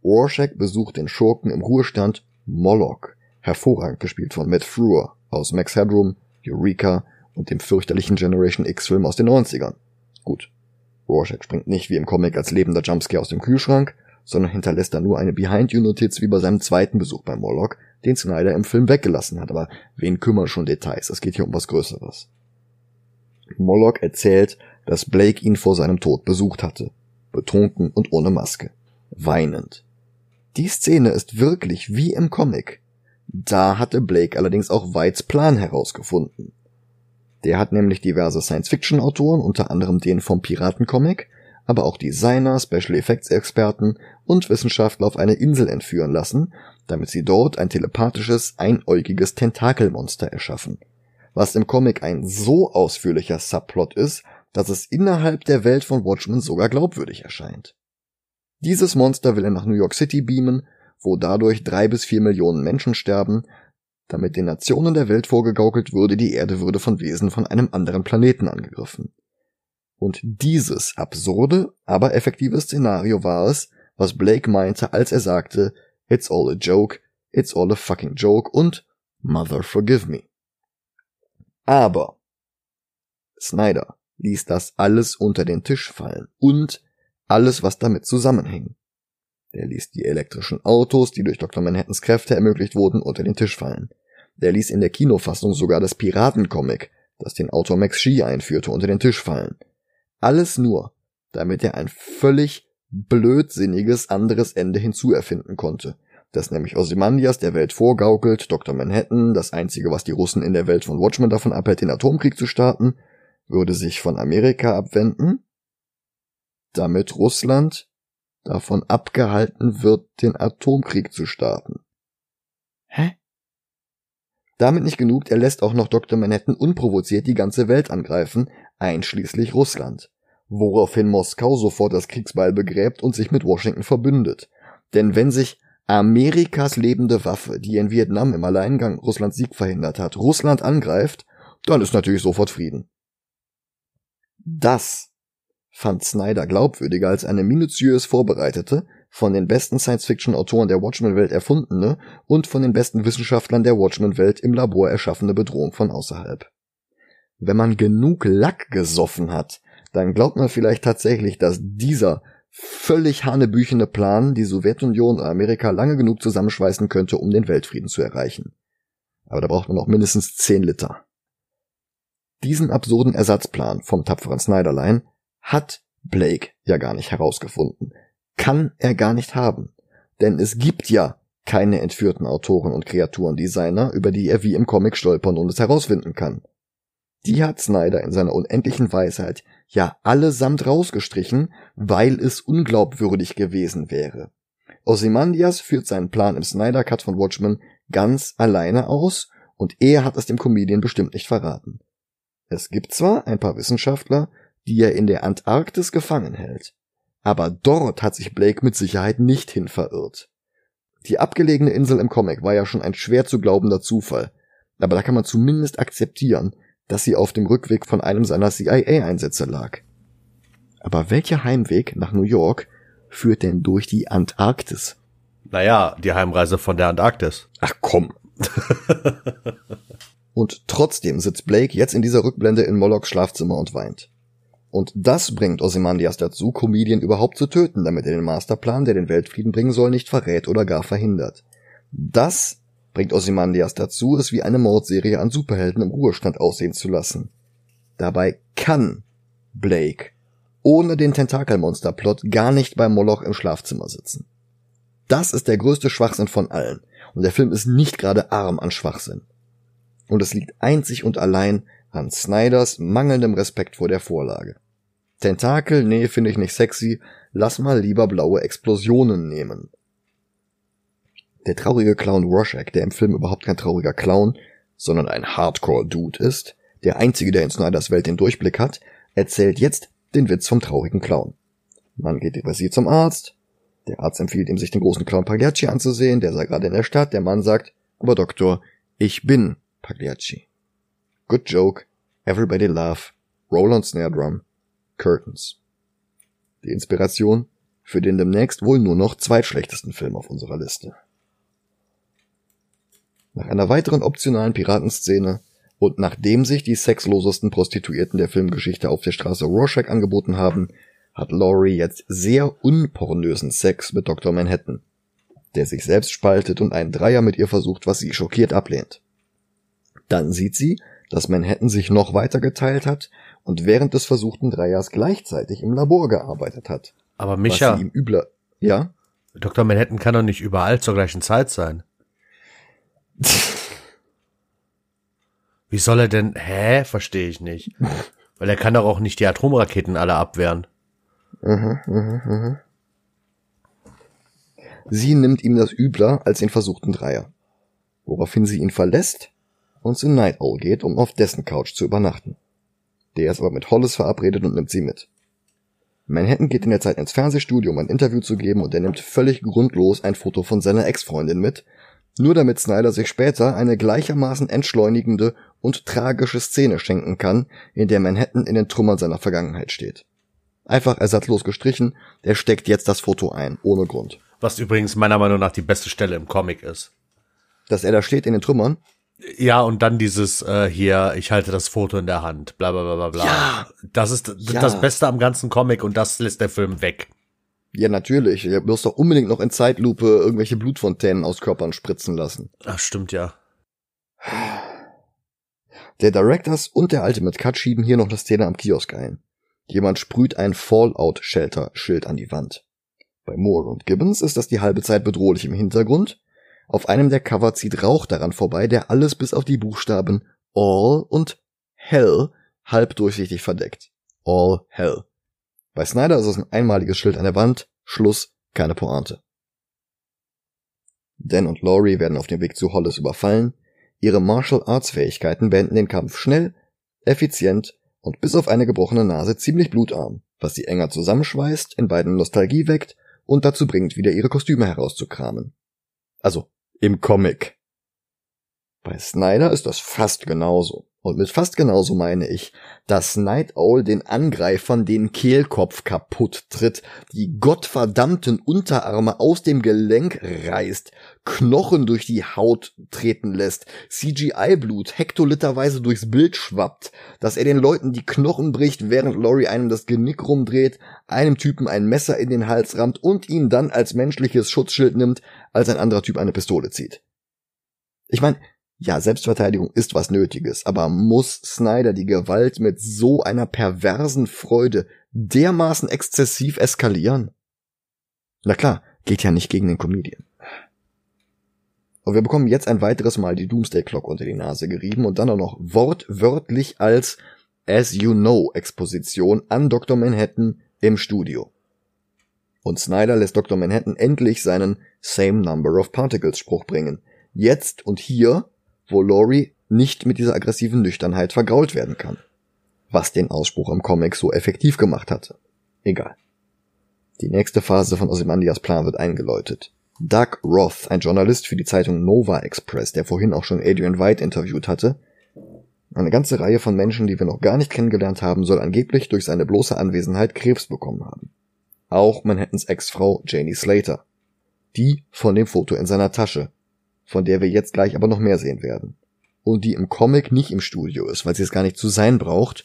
Rorschach besucht den Schurken im Ruhestand Moloch, hervorragend gespielt von Matt Frewer aus Max Headroom, Eureka und dem fürchterlichen Generation X-Film aus den 90ern. Gut, Rorschach springt nicht wie im Comic als lebender Jumpscare aus dem Kühlschrank, sondern hinterlässt da nur eine Behind-You-Notiz wie bei seinem zweiten Besuch bei Moloch, den Snyder im Film weggelassen hat. Aber wen kümmern schon Details? Es geht hier um was Größeres. Moloch erzählt, dass Blake ihn vor seinem Tod besucht hatte. Betrunken und ohne Maske. Weinend. Die Szene ist wirklich wie im Comic. Da hatte Blake allerdings auch Whites Plan herausgefunden. Der hat nämlich diverse Science-Fiction-Autoren, unter anderem den vom Piratencomic, aber auch Designer, Special Effects Experten und Wissenschaftler auf eine Insel entführen lassen, damit sie dort ein telepathisches, einäugiges Tentakelmonster erschaffen. Was im Comic ein so ausführlicher Subplot ist, dass es innerhalb der Welt von Watchmen sogar glaubwürdig erscheint. Dieses Monster will er nach New York City beamen, wo dadurch drei bis vier Millionen Menschen sterben, damit den Nationen der Welt vorgegaukelt würde, die Erde würde von Wesen von einem anderen Planeten angegriffen. Und dieses absurde, aber effektive Szenario war es, was Blake meinte, als er sagte, It's all a joke, it's all a fucking joke und Mother forgive me. Aber Snyder ließ das alles unter den Tisch fallen und alles, was damit zusammenhing. Der ließ die elektrischen Autos, die durch Dr. Manhattans Kräfte ermöglicht wurden, unter den Tisch fallen. Der ließ in der Kinofassung sogar das Piratencomic, das den Autor Max Shee einführte, unter den Tisch fallen. Alles nur, damit er ein völlig blödsinniges anderes Ende hinzuerfinden konnte, das nämlich Ozymandias der Welt vorgaukelt, Dr. Manhattan, das einzige, was die Russen in der Welt von Watchmen davon abhält, den Atomkrieg zu starten, würde sich von Amerika abwenden, damit Russland davon abgehalten wird, den Atomkrieg zu starten. Hä? Damit nicht genug, er lässt auch noch Dr. Manhattan unprovoziert die ganze Welt angreifen, einschließlich Russland. Woraufhin Moskau sofort das Kriegsbeil begräbt und sich mit Washington verbündet. Denn wenn sich Amerikas lebende Waffe, die in Vietnam im Alleingang Russlands Sieg verhindert hat, Russland angreift, dann ist natürlich sofort Frieden. Das fand Snyder glaubwürdiger als eine minutiös vorbereitete, von den besten Science-Fiction-Autoren der Watchmen-Welt erfundene und von den besten Wissenschaftlern der Watchmen-Welt im Labor erschaffene Bedrohung von außerhalb. Wenn man genug Lack gesoffen hat, dann glaubt man vielleicht tatsächlich, dass dieser völlig hanebüchene Plan die Sowjetunion und Amerika lange genug zusammenschweißen könnte, um den Weltfrieden zu erreichen. Aber da braucht man noch mindestens 10 Liter. Diesen absurden Ersatzplan vom tapferen Snyderlein hat Blake ja gar nicht herausgefunden kann er gar nicht haben. Denn es gibt ja keine entführten Autoren und Kreaturendesigner, über die er wie im Comic stolpern und es herausfinden kann. Die hat Snyder in seiner unendlichen Weisheit ja allesamt rausgestrichen, weil es unglaubwürdig gewesen wäre. Ozymandias führt seinen Plan im Snyder Cut von Watchmen ganz alleine aus und er hat es dem Comedian bestimmt nicht verraten. Es gibt zwar ein paar Wissenschaftler, die er in der Antarktis gefangen hält, aber dort hat sich Blake mit Sicherheit nicht hin verirrt. Die abgelegene Insel im Comic war ja schon ein schwer zu glaubender Zufall, aber da kann man zumindest akzeptieren, dass sie auf dem Rückweg von einem seiner CIA-Einsätze lag. Aber welcher Heimweg nach New York führt denn durch die Antarktis? Naja, die Heimreise von der Antarktis. Ach komm. und trotzdem sitzt Blake jetzt in dieser Rückblende in Mollocks Schlafzimmer und weint. Und das bringt Ozymandias dazu, Comedian überhaupt zu töten, damit er den Masterplan, der den Weltfrieden bringen soll, nicht verrät oder gar verhindert. Das bringt Ozymandias dazu, es wie eine Mordserie an Superhelden im Ruhestand aussehen zu lassen. Dabei kann Blake ohne den Tentakelmonster-Plot gar nicht bei Moloch im Schlafzimmer sitzen. Das ist der größte Schwachsinn von allen, und der Film ist nicht gerade arm an Schwachsinn. Und es liegt einzig und allein an Snyders mangelndem Respekt vor der Vorlage. Tentakel, nee, finde ich nicht sexy, lass mal lieber blaue Explosionen nehmen. Der traurige Clown Rorschach, der im Film überhaupt kein trauriger Clown, sondern ein Hardcore-Dude ist, der einzige, der in Snyders Welt den Durchblick hat, erzählt jetzt den Witz vom traurigen Clown. Man geht depressiv zum Arzt, der Arzt empfiehlt ihm, sich den großen Clown Pagliacci anzusehen, der sei gerade in der Stadt, der Mann sagt, aber Doktor, ich bin Pagliacci. Good Joke, Everybody Roll on Snare Drum, Curtains. Die Inspiration für den demnächst wohl nur noch zweitschlechtesten Film auf unserer Liste. Nach einer weiteren optionalen Piratenszene und nachdem sich die sexlosesten Prostituierten der Filmgeschichte auf der Straße Rorschach angeboten haben, hat Laurie jetzt sehr unpornösen Sex mit Dr. Manhattan, der sich selbst spaltet und einen Dreier mit ihr versucht, was sie schockiert ablehnt. Dann sieht sie, dass Manhattan sich noch weiter geteilt hat und während des versuchten Dreiers gleichzeitig im Labor gearbeitet hat. Aber Micha, was ihm übler, ja? Dr. Manhattan kann doch nicht überall zur gleichen Zeit sein. Wie soll er denn, hä? Verstehe ich nicht. Weil er kann doch auch nicht die Atomraketen alle abwehren. Mhm, mh, mh. Sie nimmt ihm das übler als den versuchten Dreier. Woraufhin sie ihn verlässt und zu Night Owl geht, um auf dessen Couch zu übernachten. Der ist aber mit Hollis verabredet und nimmt sie mit. Manhattan geht in der Zeit ins Fernsehstudio, um ein Interview zu geben und er nimmt völlig grundlos ein Foto von seiner Ex-Freundin mit, nur damit Snyder sich später eine gleichermaßen entschleunigende und tragische Szene schenken kann, in der Manhattan in den Trümmern seiner Vergangenheit steht. Einfach ersatzlos gestrichen, der steckt jetzt das Foto ein, ohne Grund. Was übrigens meiner Meinung nach die beste Stelle im Comic ist. Dass er da steht in den Trümmern? Ja, und dann dieses äh, hier, ich halte das Foto in der Hand, bla bla bla bla bla. Ja. Das ist Ja. das Beste am ganzen Comic und das lässt der Film weg. Ja, natürlich. Du musst doch unbedingt noch in Zeitlupe irgendwelche Blutfontänen aus Körpern spritzen lassen. Ach, stimmt ja. Der Directors und der Ultimate Cut schieben hier noch eine Szene am Kiosk ein. Jemand sprüht ein Fallout-Shelter-Schild an die Wand. Bei Moore und Gibbons ist das die halbe Zeit bedrohlich im Hintergrund. Auf einem der Cover zieht Rauch daran vorbei, der alles bis auf die Buchstaben All und Hell halb durchsichtig verdeckt. All Hell. Bei Snyder ist es ein einmaliges Schild an der Wand. Schluss, keine Pointe. Dan und Laurie werden auf dem Weg zu Hollis überfallen. Ihre Martial Arts Fähigkeiten beenden den Kampf schnell, effizient und bis auf eine gebrochene Nase ziemlich blutarm, was sie enger zusammenschweißt, in beiden Nostalgie weckt und dazu bringt, wieder ihre Kostüme herauszukramen. Also, im Comic. Bei Snyder ist das fast genauso. Und mit fast genauso meine ich, dass Night Owl den Angreifern den Kehlkopf kaputt tritt, die gottverdammten Unterarme aus dem Gelenk reißt, Knochen durch die Haut treten lässt, CGI-Blut hektoliterweise durchs Bild schwappt, dass er den Leuten die Knochen bricht, während Laurie einem das Genick rumdreht, einem Typen ein Messer in den Hals rammt und ihn dann als menschliches Schutzschild nimmt, als ein anderer Typ eine Pistole zieht. Ich meine, ja, Selbstverteidigung ist was Nötiges, aber muss Snyder die Gewalt mit so einer perversen Freude dermaßen exzessiv eskalieren? Na klar, geht ja nicht gegen den Comedian. Und wir bekommen jetzt ein weiteres Mal die Doomsday Clock unter die Nase gerieben und dann auch noch wortwörtlich als As You Know Exposition an Dr. Manhattan im Studio. Und Snyder lässt Dr. Manhattan endlich seinen Same Number of Particles Spruch bringen. Jetzt und hier wo Laurie nicht mit dieser aggressiven Nüchternheit vergrault werden kann. Was den Ausspruch im Comic so effektiv gemacht hatte. Egal. Die nächste Phase von Ozymandias Plan wird eingeläutet. Doug Roth, ein Journalist für die Zeitung Nova Express, der vorhin auch schon Adrian White interviewt hatte, eine ganze Reihe von Menschen, die wir noch gar nicht kennengelernt haben, soll angeblich durch seine bloße Anwesenheit Krebs bekommen haben. Auch Manhattans Ex-Frau Janie Slater. Die von dem Foto in seiner Tasche, von der wir jetzt gleich aber noch mehr sehen werden. Und die im Comic nicht im Studio ist, weil sie es gar nicht zu sein braucht,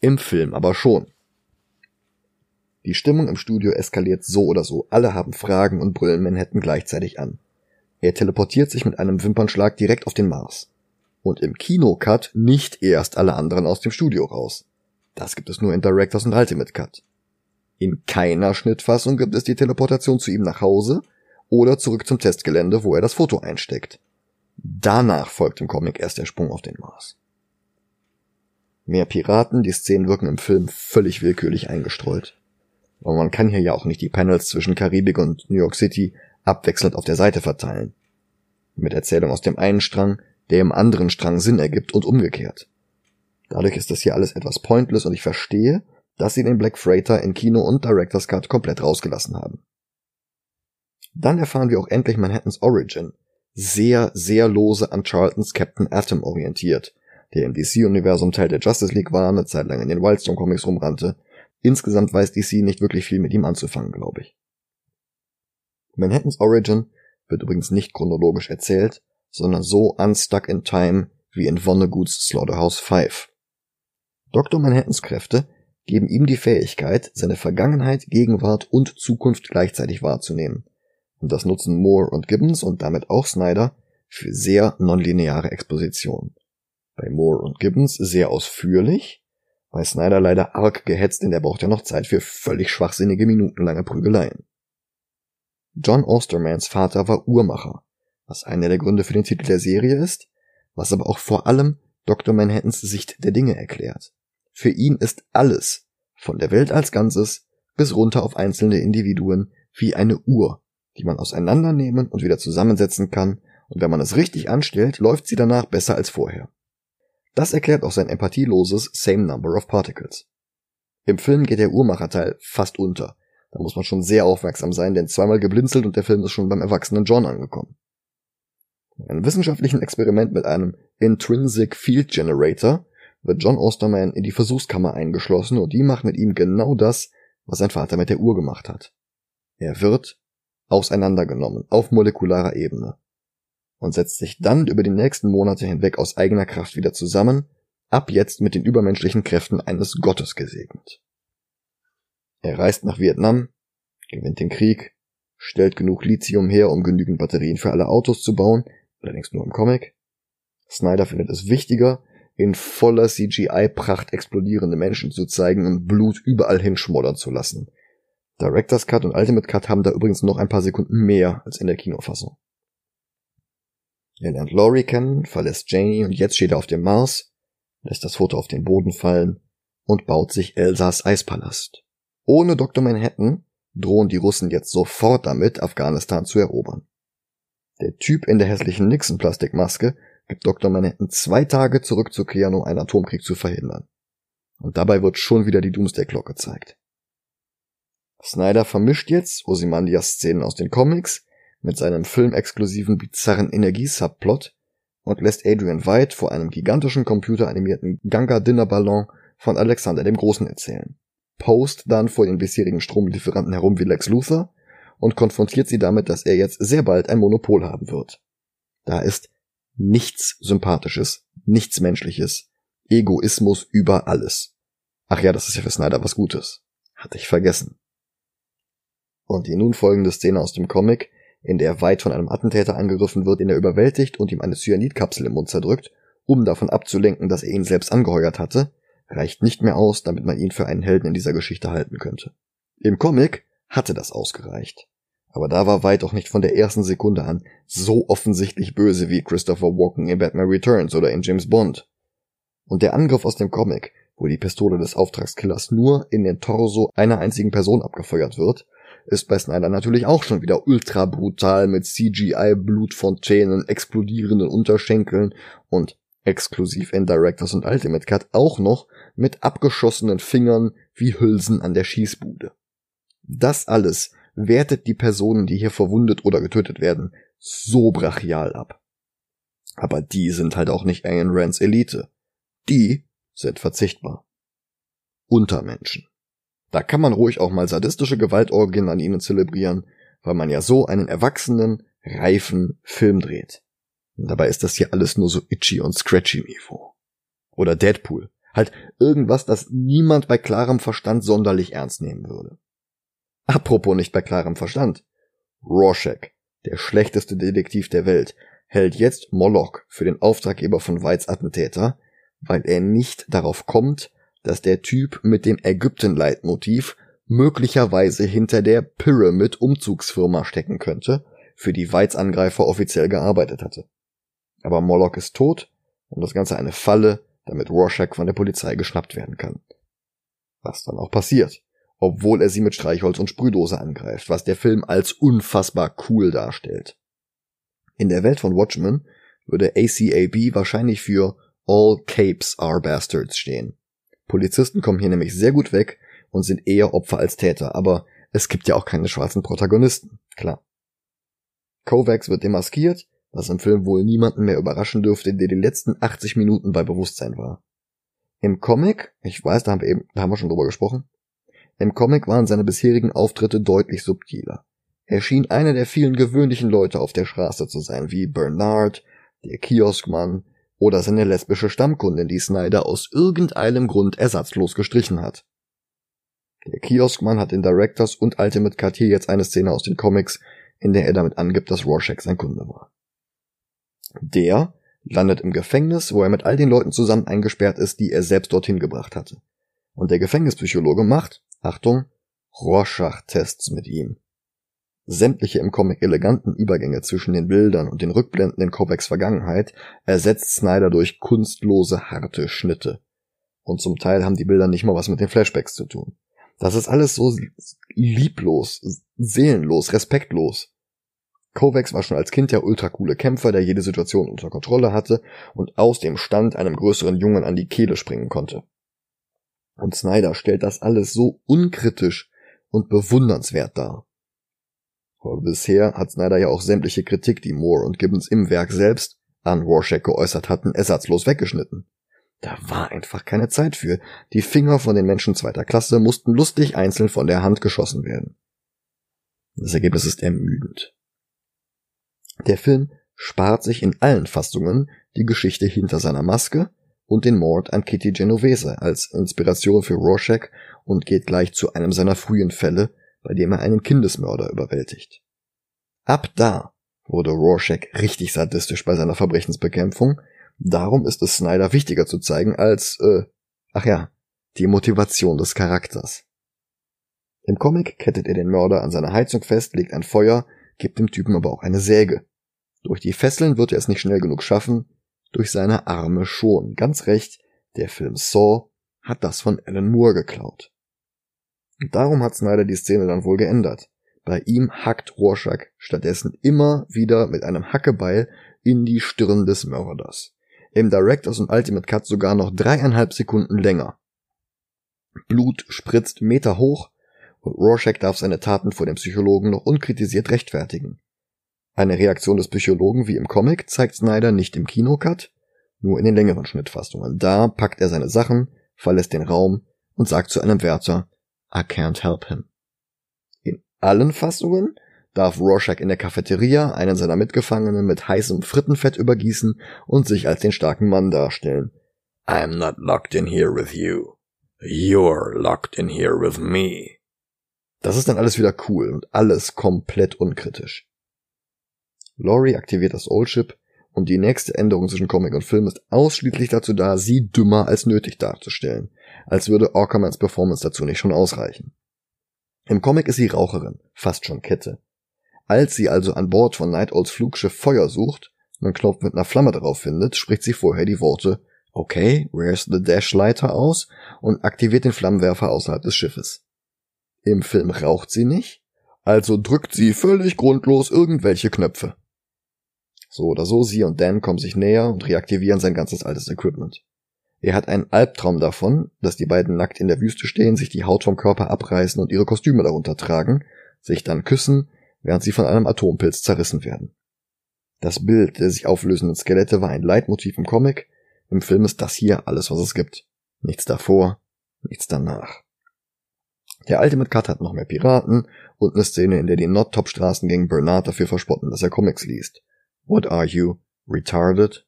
im Film aber schon. Die Stimmung im Studio eskaliert so oder so, alle haben Fragen und brüllen Manhattan gleichzeitig an. Er teleportiert sich mit einem Wimpernschlag direkt auf den Mars. Und im Kinocut nicht erst alle anderen aus dem Studio raus. Das gibt es nur in Directors und Ultimate Cut. In keiner Schnittfassung gibt es die Teleportation zu ihm nach Hause, oder zurück zum Testgelände, wo er das Foto einsteckt. Danach folgt im Comic erst der Sprung auf den Mars. Mehr Piraten, die Szenen wirken im Film völlig willkürlich eingestreut. Aber man kann hier ja auch nicht die Panels zwischen Karibik und New York City abwechselnd auf der Seite verteilen. Mit Erzählung aus dem einen Strang, der im anderen Strang Sinn ergibt und umgekehrt. Dadurch ist das hier alles etwas pointless und ich verstehe, dass sie den Black Freighter in Kino und Director's Cut komplett rausgelassen haben. Dann erfahren wir auch endlich Manhattans Origin. Sehr, sehr lose an Charltons Captain Atom orientiert, der im DC-Universum Teil der Justice League war, eine Zeit lang in den Wildstorm Comics rumrannte. Insgesamt weiß DC nicht wirklich viel mit ihm anzufangen, glaube ich. Manhattans Origin wird übrigens nicht chronologisch erzählt, sondern so unstuck in time wie in Vonnegut's Slaughterhouse 5. Dr. Manhattans Kräfte geben ihm die Fähigkeit, seine Vergangenheit, Gegenwart und Zukunft gleichzeitig wahrzunehmen. Und das nutzen Moore und Gibbons und damit auch Snyder für sehr nonlineare Exposition. Bei Moore und Gibbons sehr ausführlich, bei Snyder leider arg gehetzt, denn der braucht ja noch Zeit für völlig schwachsinnige minutenlange Prügeleien. John Ostermans Vater war Uhrmacher, was einer der Gründe für den Titel der Serie ist, was aber auch vor allem Dr. Manhattans Sicht der Dinge erklärt. Für ihn ist alles, von der Welt als Ganzes bis runter auf einzelne Individuen, wie eine Uhr, die man auseinandernehmen und wieder zusammensetzen kann, und wenn man es richtig anstellt, läuft sie danach besser als vorher. Das erklärt auch sein empathieloses Same Number of Particles. Im Film geht der Uhrmacherteil fast unter. Da muss man schon sehr aufmerksam sein, denn zweimal geblinzelt und der Film ist schon beim erwachsenen John angekommen. In einem wissenschaftlichen Experiment mit einem Intrinsic Field Generator wird John Osterman in die Versuchskammer eingeschlossen und die macht mit ihm genau das, was sein Vater mit der Uhr gemacht hat. Er wird auseinandergenommen auf molekularer Ebene und setzt sich dann über die nächsten Monate hinweg aus eigener Kraft wieder zusammen, ab jetzt mit den übermenschlichen Kräften eines Gottes gesegnet. Er reist nach Vietnam, gewinnt den Krieg, stellt genug Lithium her, um genügend Batterien für alle Autos zu bauen, allerdings nur im Comic. Snyder findet es wichtiger, in voller CGI-Pracht explodierende Menschen zu zeigen und Blut überall hinschmoddern zu lassen. Director's Cut und Ultimate Cut haben da übrigens noch ein paar Sekunden mehr als in der Kinofassung. Er lernt Laurie kennen, verlässt Janie und jetzt steht er auf dem Mars, lässt das Foto auf den Boden fallen und baut sich Elsas Eispalast. Ohne Dr. Manhattan drohen die Russen jetzt sofort damit, Afghanistan zu erobern. Der Typ in der hässlichen Nixon-Plastikmaske gibt Dr. Manhattan zwei Tage zurückzukehren, um einen Atomkrieg zu verhindern. Und dabei wird schon wieder die Doomsday Clock gezeigt. Snyder vermischt jetzt Ozymandias-Szenen aus den Comics mit seinem filmexklusiven bizarren Energiesubplot und lässt Adrian White vor einem gigantischen computeranimierten Ganga-Dinner-Ballon von Alexander dem Großen erzählen. Post dann vor den bisherigen Stromlieferanten herum wie Lex Luthor und konfrontiert sie damit, dass er jetzt sehr bald ein Monopol haben wird. Da ist nichts Sympathisches, nichts Menschliches, Egoismus über alles. Ach ja, das ist ja für Snyder was Gutes. Hatte ich vergessen. Und die nun folgende Szene aus dem Comic, in der White von einem Attentäter angegriffen wird, den er überwältigt und ihm eine Cyanidkapsel im Mund zerdrückt, um davon abzulenken, dass er ihn selbst angeheuert hatte, reicht nicht mehr aus, damit man ihn für einen Helden in dieser Geschichte halten könnte. Im Comic hatte das ausgereicht. Aber da war White auch nicht von der ersten Sekunde an so offensichtlich böse wie Christopher Walken in Batman Returns oder in James Bond. Und der Angriff aus dem Comic, wo die Pistole des Auftragskillers nur in den Torso einer einzigen Person abgefeuert wird, ist bei Snyder natürlich auch schon wieder ultra brutal mit CGI Blutfontänen, explodierenden Unterschenkeln und exklusiv in Directors und Ultimate Cut auch noch mit abgeschossenen Fingern wie Hülsen an der Schießbude. Das alles wertet die Personen, die hier verwundet oder getötet werden, so brachial ab. Aber die sind halt auch nicht Ayn Rands Elite. Die sind verzichtbar. Untermenschen. Da kann man ruhig auch mal sadistische Gewaltorgien an ihnen zelebrieren, weil man ja so einen erwachsenen, reifen Film dreht. Und dabei ist das hier alles nur so itchy und scratchy Niveau. Oder Deadpool. Halt irgendwas, das niemand bei klarem Verstand sonderlich ernst nehmen würde. Apropos nicht bei klarem Verstand. Rorschach, der schlechteste Detektiv der Welt, hält jetzt Moloch für den Auftraggeber von Whites Attentäter, weil er nicht darauf kommt, dass der Typ mit dem Ägypten-Leitmotiv möglicherweise hinter der Pyramid-Umzugsfirma stecken könnte, für die Whites Angreifer offiziell gearbeitet hatte. Aber Moloch ist tot und das Ganze eine Falle, damit Rorschach von der Polizei geschnappt werden kann. Was dann auch passiert obwohl er sie mit Streichholz und Sprühdose angreift, was der Film als unfassbar cool darstellt. In der Welt von Watchmen würde ACAB wahrscheinlich für All Capes are Bastards stehen. Polizisten kommen hier nämlich sehr gut weg und sind eher Opfer als Täter, aber es gibt ja auch keine schwarzen Protagonisten, klar. Kovacs wird demaskiert, was im Film wohl niemanden mehr überraschen dürfte, der die letzten 80 Minuten bei Bewusstsein war. Im Comic, ich weiß, da haben wir eben, da haben wir schon drüber gesprochen, im Comic waren seine bisherigen Auftritte deutlich subtiler. Er schien einer der vielen gewöhnlichen Leute auf der Straße zu sein, wie Bernard, der Kioskmann oder seine lesbische Stammkundin, die Snyder aus irgendeinem Grund ersatzlos gestrichen hat. Der Kioskmann hat in Directors und Ultimate Cut hier jetzt eine Szene aus den Comics, in der er damit angibt, dass Rorschach sein Kunde war. Der landet im Gefängnis, wo er mit all den Leuten zusammen eingesperrt ist, die er selbst dorthin gebracht hatte. Und der Gefängnispsychologe macht, Achtung, Rorschach-Tests mit ihm. Sämtliche im Comic eleganten Übergänge zwischen den Bildern und den Rückblenden in Kovacs Vergangenheit ersetzt Snyder durch kunstlose, harte Schnitte. Und zum Teil haben die Bilder nicht mal was mit den Flashbacks zu tun. Das ist alles so lieblos, seelenlos, respektlos. Kovacs war schon als Kind der ultracoole Kämpfer, der jede Situation unter Kontrolle hatte und aus dem Stand einem größeren Jungen an die Kehle springen konnte. Und Snyder stellt das alles so unkritisch und bewundernswert dar. Aber bisher hat Snyder ja auch sämtliche Kritik, die Moore und Gibbons im Werk selbst an Rorschach geäußert hatten, ersatzlos weggeschnitten. Da war einfach keine Zeit für. Die Finger von den Menschen zweiter Klasse mussten lustig einzeln von der Hand geschossen werden. Das Ergebnis ist ermüdend. Der Film spart sich in allen Fassungen die Geschichte hinter seiner Maske und den Mord an Kitty Genovese als Inspiration für Rorschach und geht gleich zu einem seiner frühen Fälle, bei dem er einen Kindesmörder überwältigt. Ab da wurde Rorschach richtig sadistisch bei seiner Verbrechensbekämpfung, darum ist es Snyder wichtiger zu zeigen als, äh, ach ja, die Motivation des Charakters. Im Comic kettet er den Mörder an seiner Heizung fest, legt ein Feuer, gibt dem Typen aber auch eine Säge. Durch die Fesseln wird er es nicht schnell genug schaffen, durch seine Arme schon. Ganz recht, der Film Saw hat das von Alan Moore geklaut. Darum hat Snyder die Szene dann wohl geändert. Bei ihm hackt Rorschach stattdessen immer wieder mit einem Hackebeil in die Stirn des Mörders. Im Directors und Ultimate Cut sogar noch dreieinhalb Sekunden länger. Blut spritzt Meter hoch und Rorschach darf seine Taten vor dem Psychologen noch unkritisiert rechtfertigen. Eine Reaktion des Psychologen wie im Comic zeigt Snyder nicht im Kinocut, nur in den längeren Schnittfassungen. Da packt er seine Sachen, verlässt den Raum und sagt zu einem Wärter, I can't help him. In allen Fassungen darf Rorschach in der Cafeteria einen seiner Mitgefangenen mit heißem Frittenfett übergießen und sich als den starken Mann darstellen. I'm not locked in here with you. You're locked in here with me. Das ist dann alles wieder cool und alles komplett unkritisch. Laurie aktiviert das Old Ship und die nächste Änderung zwischen Comic und Film ist ausschließlich dazu da, sie dümmer als nötig darzustellen, als würde Orkermans Performance dazu nicht schon ausreichen. Im Comic ist sie Raucherin, fast schon Kette. Als sie also an Bord von Night Owls Flugschiff Feuer sucht einen Knopf mit einer Flamme darauf findet, spricht sie vorher die Worte Okay, where's the Dash Lighter aus und aktiviert den Flammenwerfer außerhalb des Schiffes. Im Film raucht sie nicht, also drückt sie völlig grundlos irgendwelche Knöpfe. So oder so, sie und Dan kommen sich näher und reaktivieren sein ganzes altes Equipment. Er hat einen Albtraum davon, dass die beiden nackt in der Wüste stehen, sich die Haut vom Körper abreißen und ihre Kostüme darunter tragen, sich dann küssen, während sie von einem Atompilz zerrissen werden. Das Bild der sich auflösenden Skelette war ein Leitmotiv im Comic, im Film ist das hier alles, was es gibt. Nichts davor, nichts danach. Der Ultimate Cut hat noch mehr Piraten und eine Szene, in der die Not-Top-Straßen gegen Bernard dafür verspotten, dass er Comics liest. What are you? Retarded?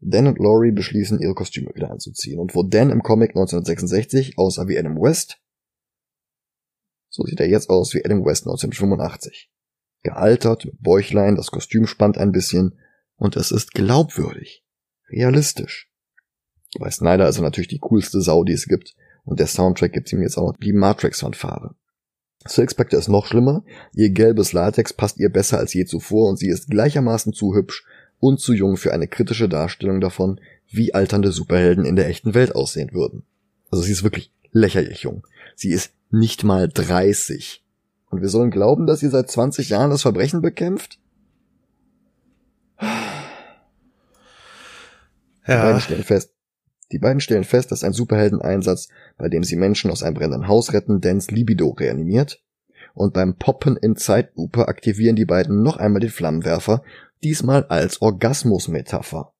Dan und Laurie beschließen, ihre Kostüme wieder anzuziehen. Und wo Dan im Comic 1966 aussah wie Adam West, so sieht er jetzt aus wie Adam West 1985. Gealtert, mit Bäuchlein, das Kostüm spannt ein bisschen und es ist glaubwürdig, realistisch. Bei Snyder ist er natürlich die coolste Sau, die es gibt und der Soundtrack gibt ihm jetzt auch die Matrix-Fanfare. Spectre ist noch schlimmer. Ihr gelbes Latex passt ihr besser als je zuvor und sie ist gleichermaßen zu hübsch und zu jung für eine kritische Darstellung davon, wie alternde Superhelden in der echten Welt aussehen würden. Also sie ist wirklich lächerlich jung. Sie ist nicht mal 30. Und wir sollen glauben, dass sie seit 20 Jahren das Verbrechen bekämpft? Ja. Beiden stellen fest, die beiden stellen fest, dass ein Superheldeneinsatz, bei dem sie Menschen aus einem brennenden Haus retten, Dans Libido reanimiert. Und beim Poppen in Zeitlupe aktivieren die beiden noch einmal den Flammenwerfer, diesmal als Orgasmusmetapher.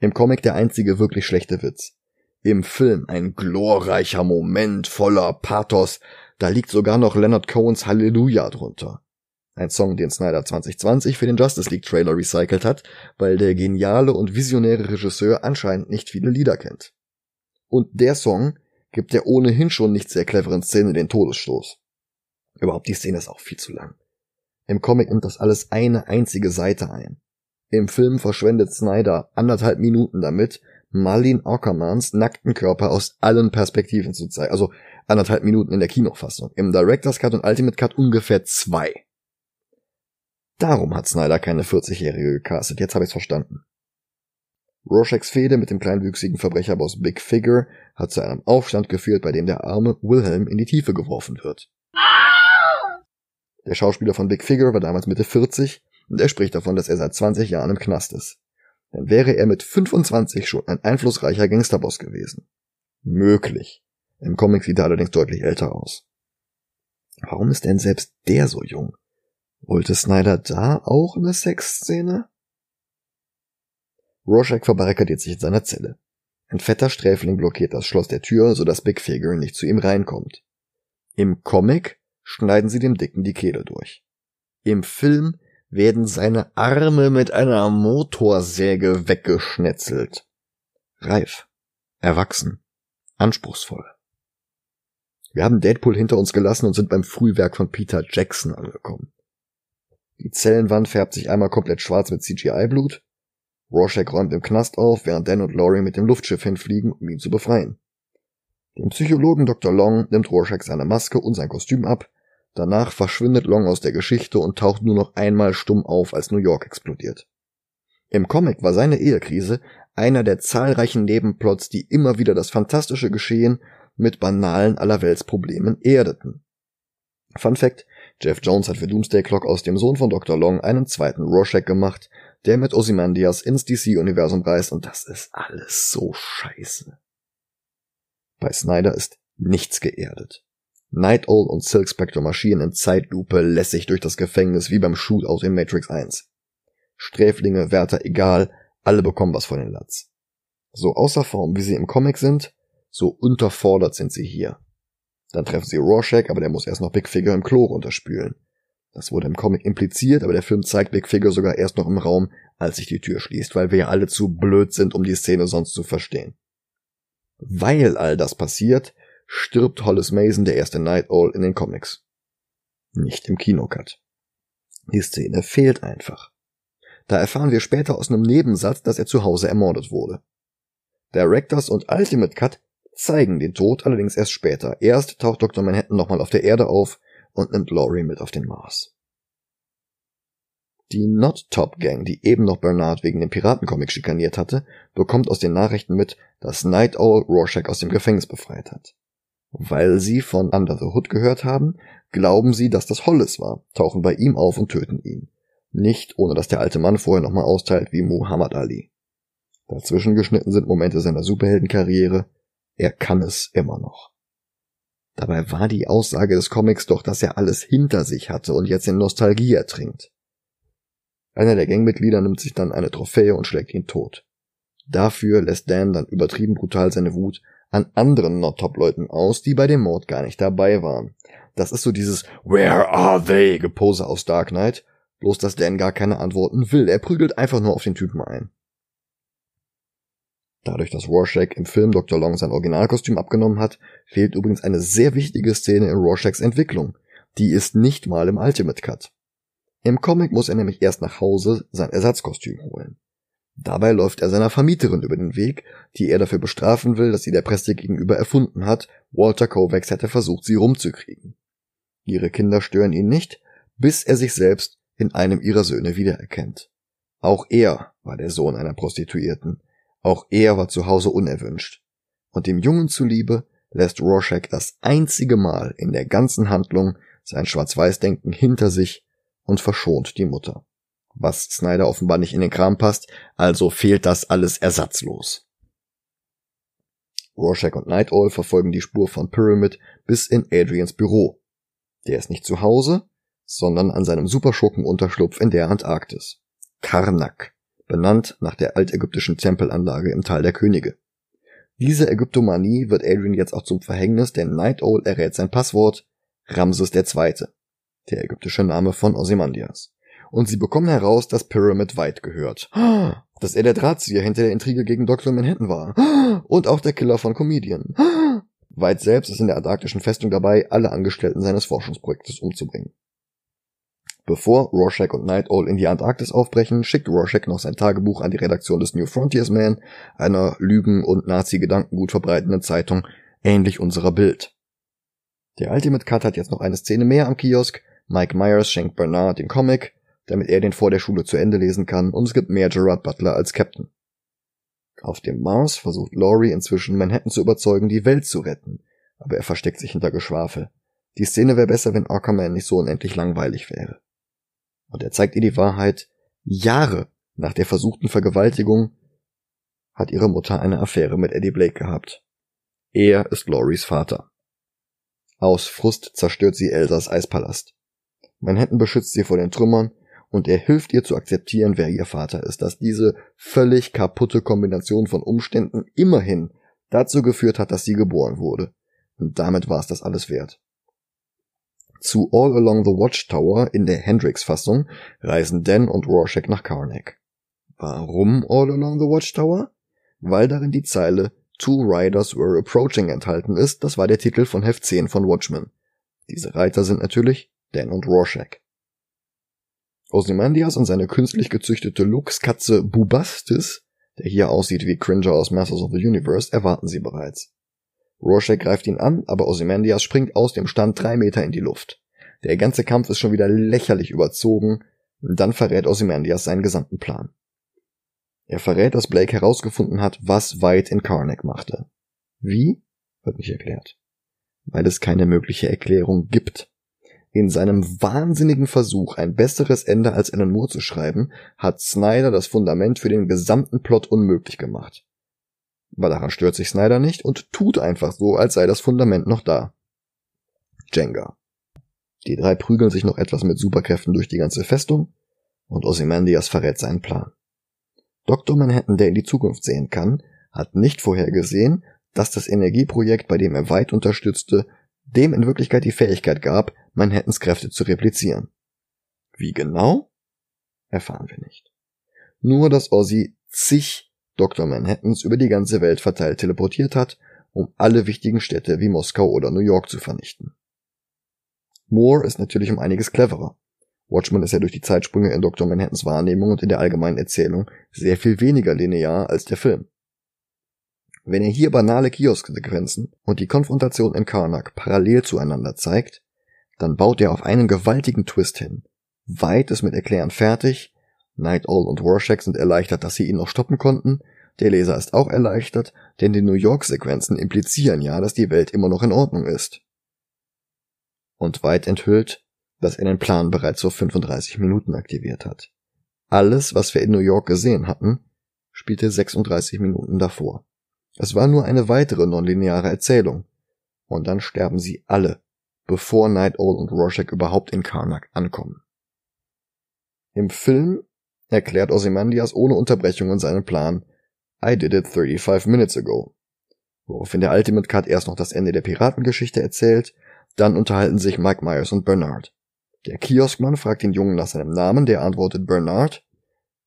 Im Comic der einzige wirklich schlechte Witz. Im Film ein glorreicher Moment voller Pathos, da liegt sogar noch Leonard Cohens Halleluja drunter. Ein Song, den Snyder 2020 für den Justice League Trailer recycelt hat, weil der geniale und visionäre Regisseur anscheinend nicht viele Lieder kennt. Und der Song gibt der ohnehin schon nicht sehr cleveren Szene den Todesstoß. Überhaupt die Szene ist auch viel zu lang. Im Comic nimmt das alles eine einzige Seite ein. Im Film verschwendet Snyder anderthalb Minuten damit, Marlene Ackermans nackten Körper aus allen Perspektiven zu zeigen. Also anderthalb Minuten in der Kinofassung. Im Director's Cut und Ultimate Cut ungefähr zwei. Darum hat Snyder keine 40-Jährige gecastet, jetzt habe ich's verstanden. Rorschachs Fehde mit dem kleinwüchsigen Verbrecherboss Big Figure hat zu einem Aufstand geführt, bei dem der arme Wilhelm in die Tiefe geworfen wird. Der Schauspieler von Big Figure war damals Mitte 40 und er spricht davon, dass er seit 20 Jahren im Knast ist. Dann wäre er mit 25 schon ein einflussreicher Gangsterboss gewesen. Möglich. Im Comic sieht er allerdings deutlich älter aus. Warum ist denn selbst der so jung? Wollte Snyder da auch eine Sexszene? Rorschach verbarrikadiert sich in seiner Zelle. Ein fetter Sträfling blockiert das Schloss der Tür, sodass Big Figure nicht zu ihm reinkommt. Im Comic schneiden sie dem Dicken die Kehle durch. Im Film werden seine Arme mit einer Motorsäge weggeschnetzelt. Reif, erwachsen, anspruchsvoll. Wir haben Deadpool hinter uns gelassen und sind beim Frühwerk von Peter Jackson angekommen. Die Zellenwand färbt sich einmal komplett schwarz mit CGI-Blut. Rorschach räumt im Knast auf, während Dan und Laurie mit dem Luftschiff hinfliegen, um ihn zu befreien. Dem Psychologen Dr. Long nimmt Rorschach seine Maske und sein Kostüm ab. Danach verschwindet Long aus der Geschichte und taucht nur noch einmal stumm auf, als New York explodiert. Im Comic war seine Ehekrise einer der zahlreichen Nebenplots, die immer wieder das fantastische Geschehen mit banalen Allerweltsproblemen erdeten. Fun Fact, Jeff Jones hat für Doomsday Clock aus dem Sohn von Dr. Long einen zweiten Rorschach gemacht, der mit Ozymandias ins DC-Universum reist und das ist alles so scheiße. Bei Snyder ist nichts geerdet. Night Owl und Silk Spectre marschieren in Zeitlupe lässig durch das Gefängnis wie beim Shootout in Matrix 1. Sträflinge, Wärter, egal, alle bekommen was von den Latz. So außer Form, wie sie im Comic sind, so unterfordert sind sie hier. Dann treffen sie Rorschach, aber der muss erst noch Big Figure im Klo runterspülen. Das wurde im Comic impliziert, aber der Film zeigt Big Figure sogar erst noch im Raum, als sich die Tür schließt, weil wir ja alle zu blöd sind, um die Szene sonst zu verstehen. Weil all das passiert, stirbt Hollis Mason, der erste Night Owl, in den Comics. Nicht im Kinocut. Die Szene fehlt einfach. Da erfahren wir später aus einem Nebensatz, dass er zu Hause ermordet wurde. Directors und Ultimate Cut zeigen den Tod allerdings erst später. Erst taucht Dr. Manhattan nochmal auf der Erde auf und nimmt Laurie mit auf den Mars. Die Not Top Gang, die eben noch Bernard wegen dem Piratencomic schikaniert hatte, bekommt aus den Nachrichten mit, dass Night Owl Rorschach aus dem Gefängnis befreit hat. Weil sie von Under the Hood gehört haben, glauben sie, dass das Hollis war, tauchen bei ihm auf und töten ihn. Nicht ohne dass der alte Mann vorher nochmal austeilt wie Muhammad Ali. Dazwischen geschnitten sind Momente seiner Superheldenkarriere, er kann es immer noch. Dabei war die Aussage des Comics doch, dass er alles hinter sich hatte und jetzt in Nostalgie ertrinkt. Einer der Gangmitglieder nimmt sich dann eine Trophäe und schlägt ihn tot. Dafür lässt Dan dann übertrieben brutal seine Wut an anderen Not-Top-Leuten aus, die bei dem Mord gar nicht dabei waren. Das ist so dieses Where are they? Gepose aus Dark Knight, bloß dass Dan gar keine Antworten will. Er prügelt einfach nur auf den Typen ein. Dadurch, dass Rorschach im Film Dr. Long sein Originalkostüm abgenommen hat, fehlt übrigens eine sehr wichtige Szene in Rorschachs Entwicklung. Die ist nicht mal im Ultimate Cut. Im Comic muss er nämlich erst nach Hause sein Ersatzkostüm holen. Dabei läuft er seiner Vermieterin über den Weg, die er dafür bestrafen will, dass sie der Presse gegenüber erfunden hat, Walter Kovacs hätte versucht, sie rumzukriegen. Ihre Kinder stören ihn nicht, bis er sich selbst in einem ihrer Söhne wiedererkennt. Auch er war der Sohn einer Prostituierten, auch er war zu Hause unerwünscht. Und dem Jungen zuliebe lässt Rorschach das einzige Mal in der ganzen Handlung sein Schwarz-Weiß-Denken hinter sich und verschont die Mutter. Was Snyder offenbar nicht in den Kram passt, also fehlt das alles ersatzlos. Rorschach und Night Owl verfolgen die Spur von Pyramid bis in Adrians Büro. Der ist nicht zu Hause, sondern an seinem Superschurken-Unterschlupf in der Antarktis. Karnak benannt nach der altägyptischen Tempelanlage im Tal der Könige. Diese Ägyptomanie wird Adrian jetzt auch zum Verhängnis, denn Night Owl errät sein Passwort Ramses II., der ägyptische Name von Ozymandias. Und sie bekommen heraus, dass Pyramid White gehört. Dass er der Drahtzieher hinter der Intrige gegen Dr. Manhattan war. Und auch der Killer von Comedian. White selbst ist in der antarktischen Festung dabei, alle Angestellten seines Forschungsprojektes umzubringen. Bevor Rorschach und Night Owl in die Antarktis aufbrechen, schickt Rorschach noch sein Tagebuch an die Redaktion des New Frontiers Man, einer Lügen- und Nazi-Gedankengut verbreitenden Zeitung, ähnlich unserer Bild. Der Ultimate Cut hat jetzt noch eine Szene mehr am Kiosk. Mike Myers schenkt Bernard den Comic, damit er den vor der Schule zu Ende lesen kann, und es gibt mehr Gerard Butler als Captain. Auf dem Mars versucht Laurie inzwischen Manhattan zu überzeugen, die Welt zu retten, aber er versteckt sich hinter Geschwafel. Die Szene wäre besser, wenn Aquaman nicht so unendlich langweilig wäre. Und er zeigt ihr die Wahrheit. Jahre nach der versuchten Vergewaltigung hat ihre Mutter eine Affäre mit Eddie Blake gehabt. Er ist Loris Vater. Aus Frust zerstört sie Elsas Eispalast. Manhattan beschützt sie vor den Trümmern und er hilft ihr zu akzeptieren, wer ihr Vater ist, dass diese völlig kaputte Kombination von Umständen immerhin dazu geführt hat, dass sie geboren wurde. Und damit war es das alles wert. Zu All Along the Watchtower in der Hendrix-Fassung reisen Dan und Rorschach nach Karnak. Warum All Along the Watchtower? Weil darin die Zeile Two Riders were approaching enthalten ist, das war der Titel von Heft 10 von Watchmen. Diese Reiter sind natürlich Dan und Rorschach. Ozymandias und seine künstlich gezüchtete Luchskatze Bubastis, der hier aussieht wie Cringer aus Masters of the Universe, erwarten sie bereits. Rorschach greift ihn an, aber Ozymandias springt aus dem Stand drei Meter in die Luft. Der ganze Kampf ist schon wieder lächerlich überzogen, dann verrät Ozymandias seinen gesamten Plan. Er verrät, dass Blake herausgefunden hat, was White in Karnak machte. Wie? Wird nicht erklärt. Weil es keine mögliche Erklärung gibt. In seinem wahnsinnigen Versuch, ein besseres Ende als Alan Moore zu schreiben, hat Snyder das Fundament für den gesamten Plot unmöglich gemacht. Aber daran stört sich Snyder nicht und tut einfach so, als sei das Fundament noch da. Jenga. Die drei prügeln sich noch etwas mit Superkräften durch die ganze Festung und Ozymandias verrät seinen Plan. Dr. Manhattan, der in die Zukunft sehen kann, hat nicht vorhergesehen, dass das Energieprojekt, bei dem er weit unterstützte, dem in Wirklichkeit die Fähigkeit gab, Manhattans Kräfte zu replizieren. Wie genau? Erfahren wir nicht. Nur, dass Ozzy zig Dr. Manhattans über die ganze Welt verteilt teleportiert hat, um alle wichtigen Städte wie Moskau oder New York zu vernichten. Moore ist natürlich um einiges cleverer. Watchmen ist ja durch die Zeitsprünge in Dr. Manhattans Wahrnehmung und in der allgemeinen Erzählung sehr viel weniger linear als der Film. Wenn er hier banale Kiosksequenzen und die Konfrontation in Karnak parallel zueinander zeigt, dann baut er auf einen gewaltigen Twist hin. Weit ist mit Erklären fertig, Night Owl und Rorschach sind erleichtert, dass sie ihn noch stoppen konnten, der Leser ist auch erleichtert, denn die New York-Sequenzen implizieren ja, dass die Welt immer noch in Ordnung ist. Und weit enthüllt, dass er den Plan bereits vor 35 Minuten aktiviert hat. Alles, was wir in New York gesehen hatten, spielte 36 Minuten davor. Es war nur eine weitere nonlineare Erzählung. Und dann sterben sie alle, bevor Night Owl und Rorschach überhaupt in Karnak ankommen. Im Film erklärt Ozymandias ohne Unterbrechungen seinen Plan I did it 35 minutes ago. Woraufhin der Ultimate Cut erst noch das Ende der Piratengeschichte erzählt, dann unterhalten sich Mike Myers und Bernard. Der Kioskmann fragt den Jungen nach seinem Namen, der antwortet Bernard.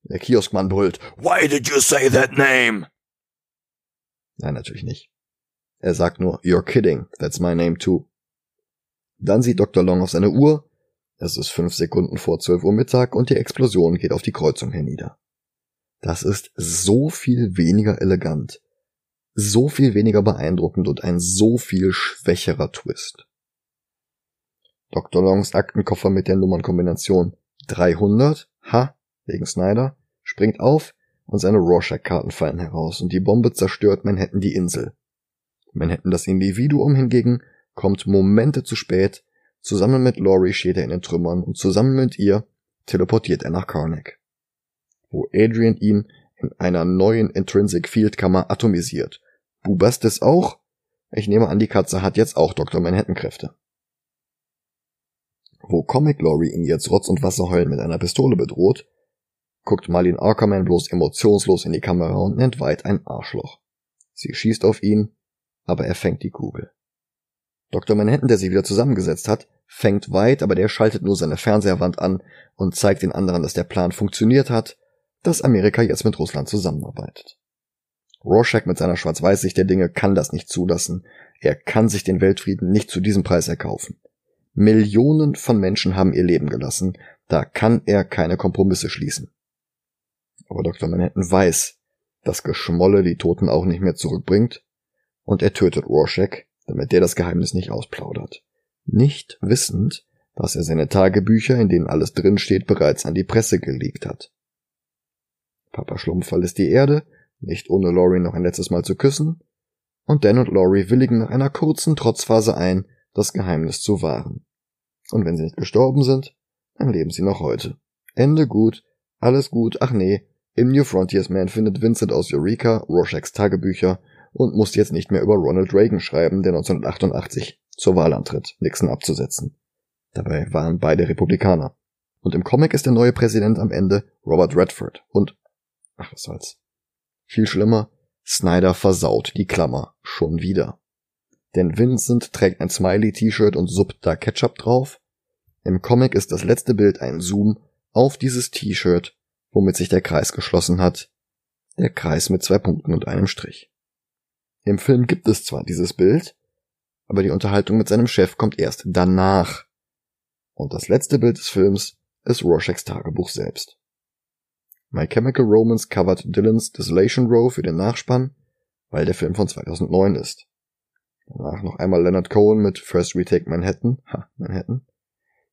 Der Kioskmann brüllt, Why did you say that name? Nein, natürlich nicht. Er sagt nur, You're kidding, that's my name too. Dann sieht Dr. Long auf seine Uhr. Es ist fünf Sekunden vor zwölf Uhr Mittag und die Explosion geht auf die Kreuzung hernieder. Das ist so viel weniger elegant, so viel weniger beeindruckend und ein so viel schwächerer Twist. Dr. Longs Aktenkoffer mit der Nummernkombination 300, ha, wegen Snyder, springt auf und seine Rorschach-Karten fallen heraus und die Bombe zerstört Manhattan die Insel. Manhattan das Individuum hingegen kommt Momente zu spät, zusammen mit Laurie steht er in den Trümmern und zusammen mit ihr teleportiert er nach Karnak, wo Adrian ihn in einer neuen Intrinsic Field Kammer atomisiert. Bubastis auch? Ich nehme an, die Katze hat jetzt auch Dr. Manhattan Kräfte. Wo Comic Glory ihn jetzt Rotz und Wasser heulen mit einer Pistole bedroht, guckt Marlene Ackerman bloß emotionslos in die Kamera und nennt White ein Arschloch. Sie schießt auf ihn, aber er fängt die Kugel. Dr. Manhattan, der sich wieder zusammengesetzt hat, fängt White, aber der schaltet nur seine Fernseherwand an und zeigt den anderen, dass der Plan funktioniert hat, dass Amerika jetzt mit Russland zusammenarbeitet. Rorschach mit seiner Schwarz-Weiß-Sicht der Dinge kann das nicht zulassen. Er kann sich den Weltfrieden nicht zu diesem Preis erkaufen. Millionen von Menschen haben ihr Leben gelassen, da kann er keine Kompromisse schließen. Aber Dr. Manhattan weiß, dass Geschmolle die Toten auch nicht mehr zurückbringt, und er tötet Rorschach, damit der das Geheimnis nicht ausplaudert. Nicht wissend, dass er seine Tagebücher, in denen alles drinsteht, bereits an die Presse geleakt hat. Papa Schlumpf verlässt die Erde, nicht ohne Laurie noch ein letztes Mal zu küssen, und Dan und Laurie willigen nach einer kurzen Trotzphase ein, das Geheimnis zu wahren. Und wenn sie nicht gestorben sind, dann leben sie noch heute. Ende gut, alles gut, ach nee, im New Frontiers Man findet Vincent aus Eureka Rorschachs Tagebücher und musste jetzt nicht mehr über Ronald Reagan schreiben, der 1988 zur Wahl antritt, Nixon abzusetzen. Dabei waren beide Republikaner. Und im Comic ist der neue Präsident am Ende Robert Redford. Und, ach was soll's. Viel schlimmer, Snyder versaut die Klammer schon wieder. Denn Vincent trägt ein Smiley-T-Shirt und suppt da Ketchup drauf. Im Comic ist das letzte Bild ein Zoom auf dieses T-Shirt, womit sich der Kreis geschlossen hat. Der Kreis mit zwei Punkten und einem Strich. Im Film gibt es zwar dieses Bild, aber die Unterhaltung mit seinem Chef kommt erst danach. Und das letzte Bild des Films ist Rorschachs Tagebuch selbst. My Chemical Romance covert Dylans Desolation Row für den Nachspann, weil der Film von 2009 ist. Danach noch einmal Leonard Cohen mit First Retake Manhattan. Ha, Manhattan.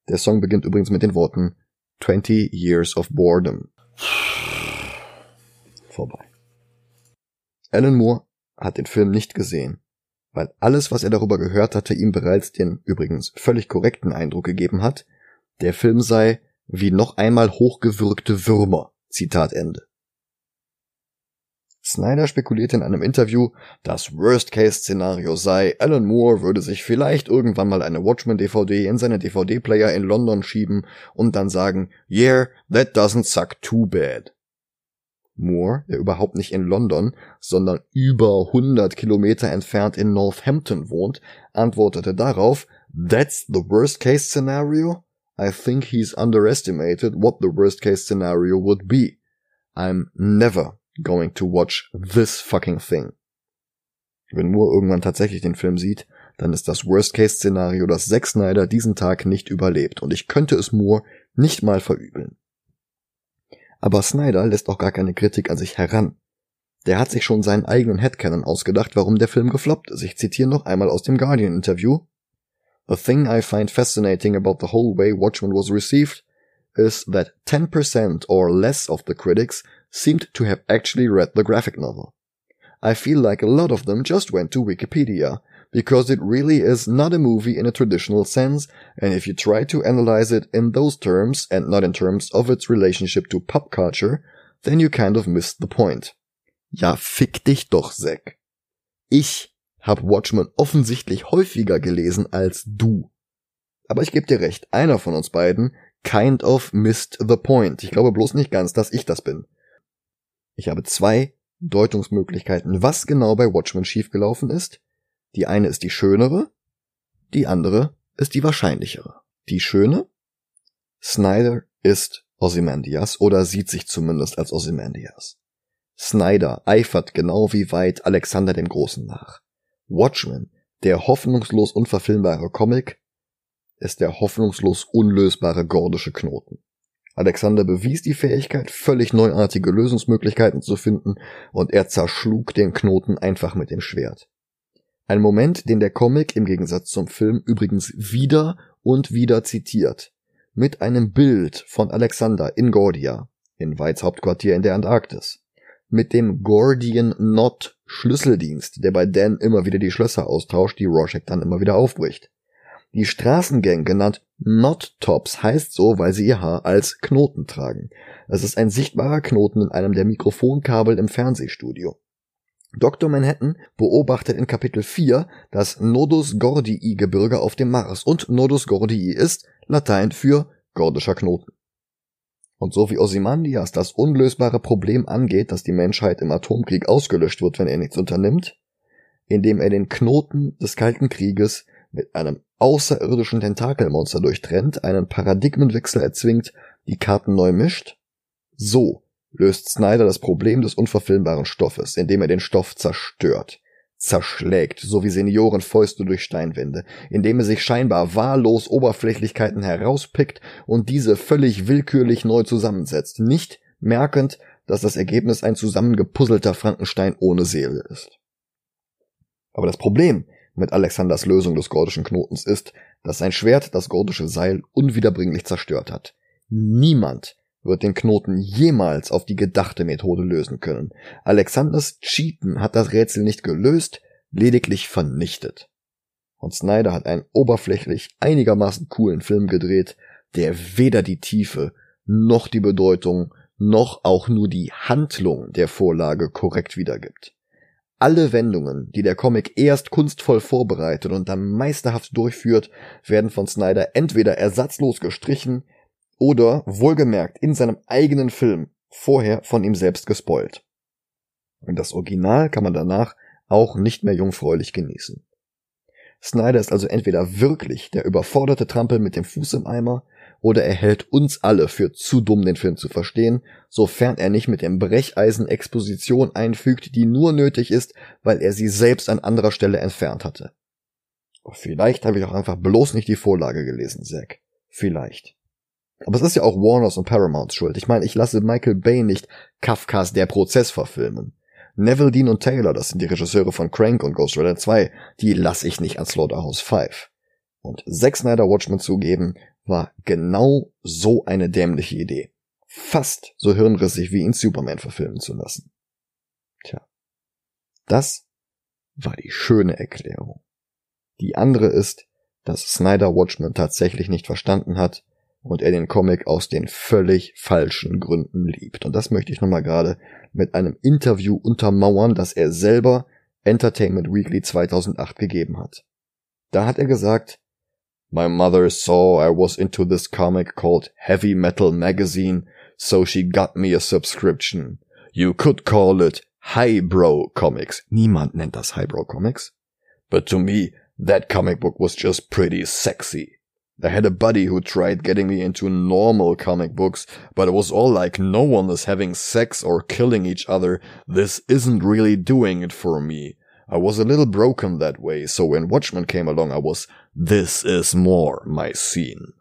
Der Song beginnt übrigens mit den Worten 20 Years of Boredom. Vorbei. Alan Moore hat den Film nicht gesehen, weil alles, was er darüber gehört hatte, ihm bereits den übrigens völlig korrekten Eindruck gegeben hat, der Film sei wie noch einmal hochgewürgte Würmer. Zitat Ende. Snyder spekulierte in einem Interview, das Worst-Case-Szenario sei, Alan Moore würde sich vielleicht irgendwann mal eine Watchmen-DVD in seine DVD-Player in London schieben und dann sagen, yeah, that doesn't suck too bad. Moore, der überhaupt nicht in London, sondern über 100 Kilometer entfernt in Northampton wohnt, antwortete darauf, That's the worst case scenario? I think he's underestimated what the worst case scenario would be. I'm never going to watch this fucking thing. Wenn Moore irgendwann tatsächlich den Film sieht, dann ist das Worst-Case-Szenario, dass Zack Snyder diesen Tag nicht überlebt und ich könnte es Moore nicht mal verübeln. Aber Snyder lässt auch gar keine Kritik an sich heran. Der hat sich schon seinen eigenen Headcanon ausgedacht, warum der Film gefloppt ist. Ich zitiere noch einmal aus dem Guardian-Interview. The thing I find fascinating about the whole way Watchmen was received is that 10% or less of the critics seemed to have actually read the graphic novel. I feel like a lot of them just went to Wikipedia, because it really is not a movie in a traditional sense, and if you try to analyze it in those terms and not in terms of its relationship to pop culture, then you kind of missed the point. Ja, fick dich doch, Zack. Ich hab Watchmen offensichtlich häufiger gelesen als du. Aber ich geb dir recht, einer von uns beiden kind of missed the point. Ich glaube bloß nicht ganz, dass ich das bin. Ich habe zwei Deutungsmöglichkeiten, was genau bei Watchmen schiefgelaufen ist. Die eine ist die schönere, die andere ist die wahrscheinlichere. Die schöne? Snyder ist Ozymandias oder sieht sich zumindest als Ozymandias. Snyder eifert genau wie weit Alexander dem Großen nach. Watchmen, der hoffnungslos unverfilmbare Comic, ist der hoffnungslos unlösbare gordische Knoten. Alexander bewies die Fähigkeit, völlig neuartige Lösungsmöglichkeiten zu finden, und er zerschlug den Knoten einfach mit dem Schwert. Ein Moment, den der Comic im Gegensatz zum Film übrigens wieder und wieder zitiert. Mit einem Bild von Alexander in Gordia, in Whites Hauptquartier in der Antarktis. Mit dem Gordian Knot Schlüsseldienst, der bei Dan immer wieder die Schlösser austauscht, die Rorschach dann immer wieder aufbricht. Die Straßengang, genannt Knot Tops, heißt so, weil sie ihr Haar als Knoten tragen. Es ist ein sichtbarer Knoten in einem der Mikrofonkabel im Fernsehstudio. Dr. Manhattan beobachtet in Kapitel 4 das Nodus Gordii Gebirge auf dem Mars und Nodus Gordii ist Latein für gordischer Knoten. Und so wie Ozymandias das unlösbare Problem angeht, dass die Menschheit im Atomkrieg ausgelöscht wird, wenn er nichts unternimmt, indem er den Knoten des Kalten Krieges mit einem außerirdischen Tentakelmonster durchtrennt, einen Paradigmenwechsel erzwingt, die Karten neu mischt, so löst Snyder das Problem des unverfilmbaren Stoffes, indem er den Stoff zerstört, zerschlägt, so wie Seniorenfäuste durch Steinwände, indem er sich scheinbar wahllos Oberflächlichkeiten herauspickt und diese völlig willkürlich neu zusammensetzt, nicht merkend, dass das Ergebnis ein zusammengepuzzelter Frankenstein ohne Seele ist. Aber das Problem mit Alexanders Lösung des gordischen Knotens ist, dass sein Schwert das gordische Seil unwiederbringlich zerstört hat. Niemand wird den Knoten jemals auf die gedachte Methode lösen können. Alexanders Cheaten hat das Rätsel nicht gelöst, lediglich vernichtet. Und Snyder hat einen oberflächlich einigermaßen coolen Film gedreht, der weder die Tiefe noch die Bedeutung noch auch nur die Handlung der Vorlage korrekt wiedergibt. Alle Wendungen, die der Comic erst kunstvoll vorbereitet und dann meisterhaft durchführt, werden von Snyder entweder ersatzlos gestrichen oder, wohlgemerkt, in seinem eigenen Film vorher von ihm selbst gespoilt. Und das Original kann man danach auch nicht mehr jungfräulich genießen. Snyder ist also entweder wirklich der überforderte Trampel mit dem Fuß im Eimer oder er hält uns alle für zu dumm, den Film zu verstehen, sofern er nicht mit dem Brecheisen Exposition einfügt, die nur nötig ist, weil er sie selbst an anderer Stelle entfernt hatte. Vielleicht habe ich auch einfach bloß nicht die Vorlage gelesen, Zack. Vielleicht. Aber es ist ja auch Warners und Paramounts Schuld. Ich meine, ich lasse Michael Bay nicht Kafkas Der Prozess verfilmen. Neville Dean und Taylor, das sind die Regisseure von Crank und Ghost Rider 2, die lasse ich nicht an Slaughterhouse 5. Und Zack Snyder Watchmen zugeben, war genau so eine dämliche Idee. Fast so hirnrissig wie ihn Superman verfilmen zu lassen. Tja. Das war die schöne Erklärung. Die andere ist, dass Snyder Watchmen tatsächlich nicht verstanden hat und er den Comic aus den völlig falschen Gründen liebt. Und das möchte ich nochmal gerade mit einem Interview untermauern, das er selber Entertainment Weekly 2008 gegeben hat. Da hat er gesagt, My mother saw I was into this comic called Heavy Metal Magazine, so she got me a subscription. You could call it Highbrow Comics. Niemand nennt das Highbrow Comics. But to me, that comic book was just pretty sexy. I had a buddy who tried getting me into normal comic books, but it was all like no one is having sex or killing each other. This isn't really doing it for me. I was a little broken that way, so when Watchmen came along, I was, this is more my scene.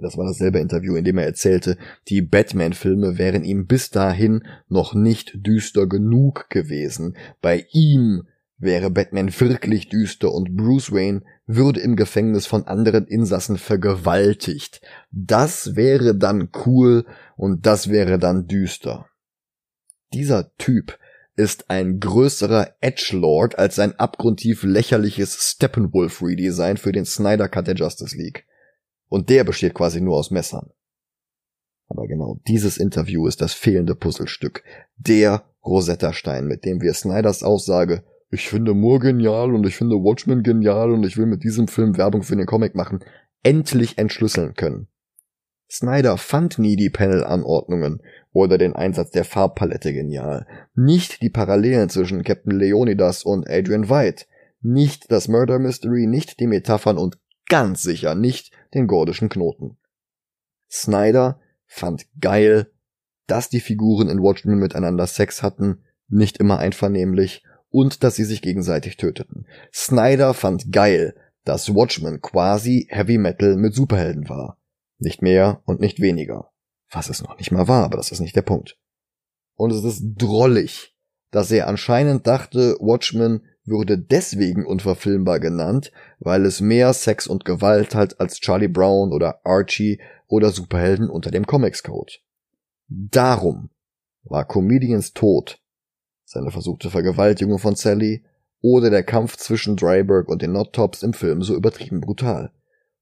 Das war dasselbe Interview, in dem er erzählte, die Batman-Filme wären ihm bis dahin noch nicht düster genug gewesen. Bei ihm wäre Batman wirklich düster und Bruce Wayne würde im Gefängnis von anderen Insassen vergewaltigt. Das wäre dann cool und das wäre dann düster. Dieser Typ ist ein größerer Edgelord als sein abgrundtief lächerliches Steppenwolf Redesign für den Snyder Cut der Justice League. Und der besteht quasi nur aus Messern. Aber genau dieses Interview ist das fehlende Puzzlestück. Der Rosetta-Stein, mit dem wir Snyders Aussage, ich finde Moore genial und ich finde Watchmen genial und ich will mit diesem Film Werbung für den Comic machen, endlich entschlüsseln können. Snyder fand nie die Panel-Anordnungen oder den Einsatz der Farbpalette genial, nicht die Parallelen zwischen Captain Leonidas und Adrian White, nicht das Murder Mystery, nicht die Metaphern und ganz sicher nicht den gordischen Knoten. Snyder fand geil, dass die Figuren in Watchmen miteinander Sex hatten, nicht immer einvernehmlich, und dass sie sich gegenseitig töteten. Snyder fand geil, dass Watchmen quasi Heavy Metal mit Superhelden war. Nicht mehr und nicht weniger. Was es noch nicht mal war, aber das ist nicht der Punkt. Und es ist drollig, dass er anscheinend dachte, Watchmen würde deswegen unverfilmbar genannt, weil es mehr Sex und Gewalt hat als Charlie Brown oder Archie oder Superhelden unter dem Comics Code. Darum war Comedians Tod, seine versuchte Vergewaltigung von Sally oder der Kampf zwischen Dryberg und den Nottops im Film so übertrieben brutal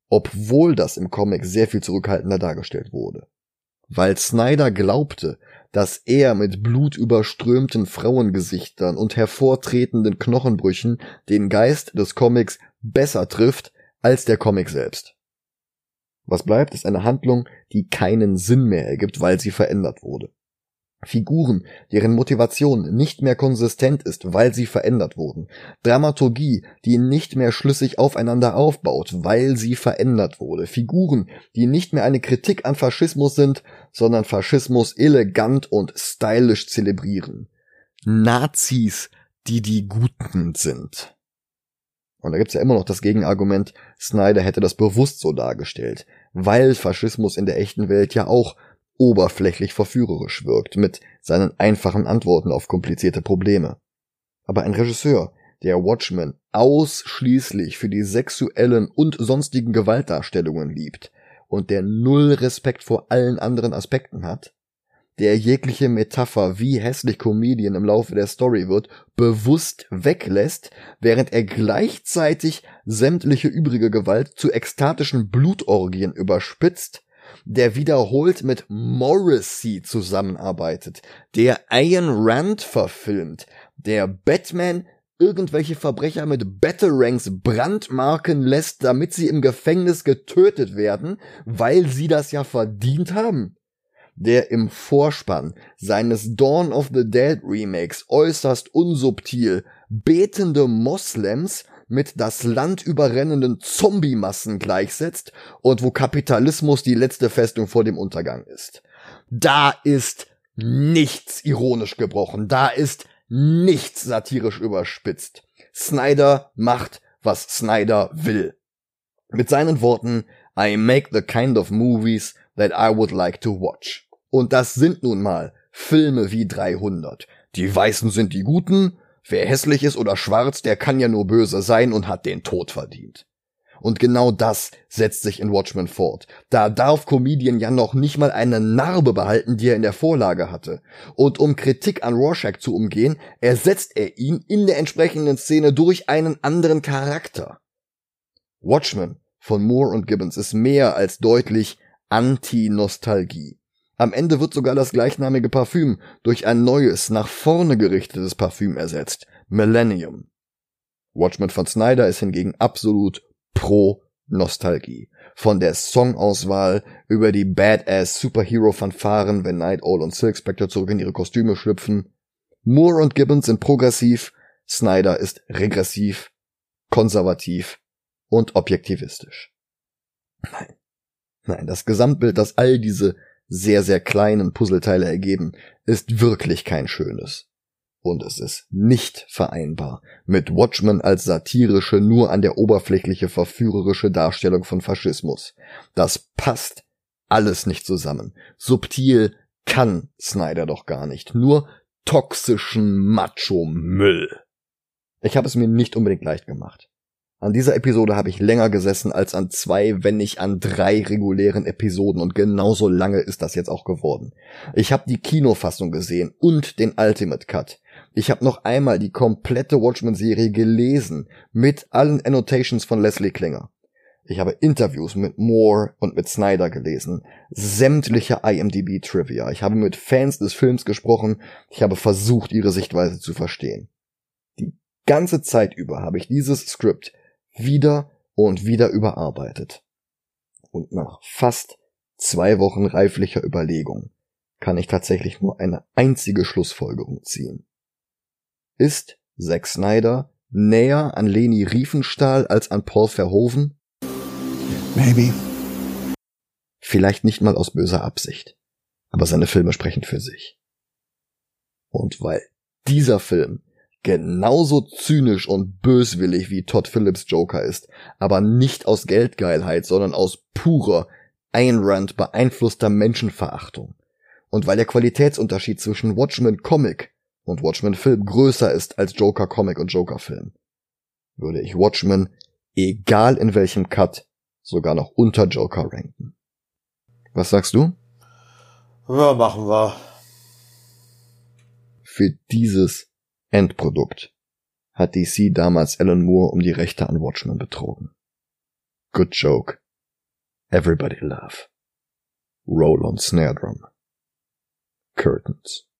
obwohl das im Comic sehr viel zurückhaltender dargestellt wurde. Weil Snyder glaubte, dass er mit blutüberströmten Frauengesichtern und hervortretenden Knochenbrüchen den Geist des Comics besser trifft als der Comic selbst. Was bleibt, ist eine Handlung, die keinen Sinn mehr ergibt, weil sie verändert wurde. Figuren, deren Motivation nicht mehr konsistent ist, weil sie verändert wurden. Dramaturgie, die nicht mehr schlüssig aufeinander aufbaut, weil sie verändert wurde. Figuren, die nicht mehr eine Kritik an Faschismus sind, sondern Faschismus elegant und stylisch zelebrieren. Nazis, die die Guten sind. Und da gibt's ja immer noch das Gegenargument, Snyder hätte das bewusst so dargestellt, weil Faschismus in der echten Welt ja auch oberflächlich verführerisch wirkt mit seinen einfachen Antworten auf komplizierte Probleme. Aber ein Regisseur, der Watchmen ausschließlich für die sexuellen und sonstigen Gewaltdarstellungen liebt und der null Respekt vor allen anderen Aspekten hat, der jegliche Metapher, wie hässlich Comedian im Laufe der Story wird, bewusst weglässt, während er gleichzeitig sämtliche übrige Gewalt zu ekstatischen Blutorgien überspitzt der wiederholt mit Morrissey zusammenarbeitet, der Ian Rand verfilmt, der Batman irgendwelche Verbrecher mit Batarangs brandmarken lässt, damit sie im Gefängnis getötet werden, weil sie das ja verdient haben. Der im Vorspann seines Dawn of the Dead Remakes äußerst unsubtil betende Moslems mit das Land überrennenden Zombie-Massen gleichsetzt und wo Kapitalismus die letzte Festung vor dem Untergang ist. Da ist nichts ironisch gebrochen, da ist nichts satirisch überspitzt. Snyder macht, was Snyder will. Mit seinen Worten, I make the kind of movies that I would like to watch. Und das sind nun mal Filme wie 300. Die Weißen sind die Guten, wer hässlich ist oder schwarz, der kann ja nur böse sein und hat den Tod verdient. Und genau das setzt sich in Watchmen fort. Da darf Comedian ja noch nicht mal eine Narbe behalten, die er in der Vorlage hatte. Und um Kritik an Rorschach zu umgehen, ersetzt er ihn in der entsprechenden Szene durch einen anderen Charakter. Watchmen von Moore und Gibbons ist mehr als deutlich Anti-Nostalgie. Am Ende wird sogar das gleichnamige Parfüm durch ein neues, nach vorne gerichtetes Parfüm ersetzt. Millennium. Watchmen von Snyder ist hingegen absolut pro Nostalgie. Von der Songauswahl über die Badass Superhero Fanfaren, wenn Night Owl und Silk Spectre zurück in ihre Kostüme schlüpfen. Moore und Gibbons sind progressiv, Snyder ist regressiv, konservativ und objektivistisch. Nein. Nein, das Gesamtbild, das all diese sehr, sehr kleinen Puzzleteile ergeben, ist wirklich kein schönes. Und es ist nicht vereinbar mit Watchmen als satirische, nur an der Oberflächliche verführerische Darstellung von Faschismus. Das passt alles nicht zusammen. Subtil kann Snyder doch gar nicht. Nur toxischen Macho-Müll. Ich habe es mir nicht unbedingt leicht gemacht. An dieser Episode habe ich länger gesessen als an zwei, wenn nicht an drei regulären Episoden und genauso lange ist das jetzt auch geworden. Ich habe die Kinofassung gesehen und den Ultimate Cut. Ich habe noch einmal die komplette Watchmen-Serie gelesen mit allen Annotations von Leslie Klinger. Ich habe Interviews mit Moore und mit Snyder gelesen, sämtliche IMDb-Trivia. Ich habe mit Fans des Films gesprochen. Ich habe versucht, ihre Sichtweise zu verstehen. Die ganze Zeit über habe ich dieses Skript wieder und wieder überarbeitet. Und nach fast zwei Wochen reiflicher Überlegung kann ich tatsächlich nur eine einzige Schlussfolgerung ziehen. Ist Zack Snyder näher an Leni Riefenstahl als an Paul Verhoeven? Maybe. Vielleicht nicht mal aus böser Absicht, aber seine Filme sprechen für sich. Und weil dieser Film genauso zynisch und böswillig wie Todd Phillips Joker ist, aber nicht aus Geldgeilheit, sondern aus purer, Ayn Rand beeinflusster Menschenverachtung. Und weil der Qualitätsunterschied zwischen Watchmen Comic und Watchmen Film größer ist als Joker Comic und Joker Film, würde ich Watchmen, egal in welchem Cut, sogar noch unter Joker ranken. Was sagst du? Ja, machen wir. Für dieses Endprodukt hat DC damals Alan Moore um die Rechte an Watchmen betrogen. Good joke. Everybody laugh. Roll on snare drum. Curtains.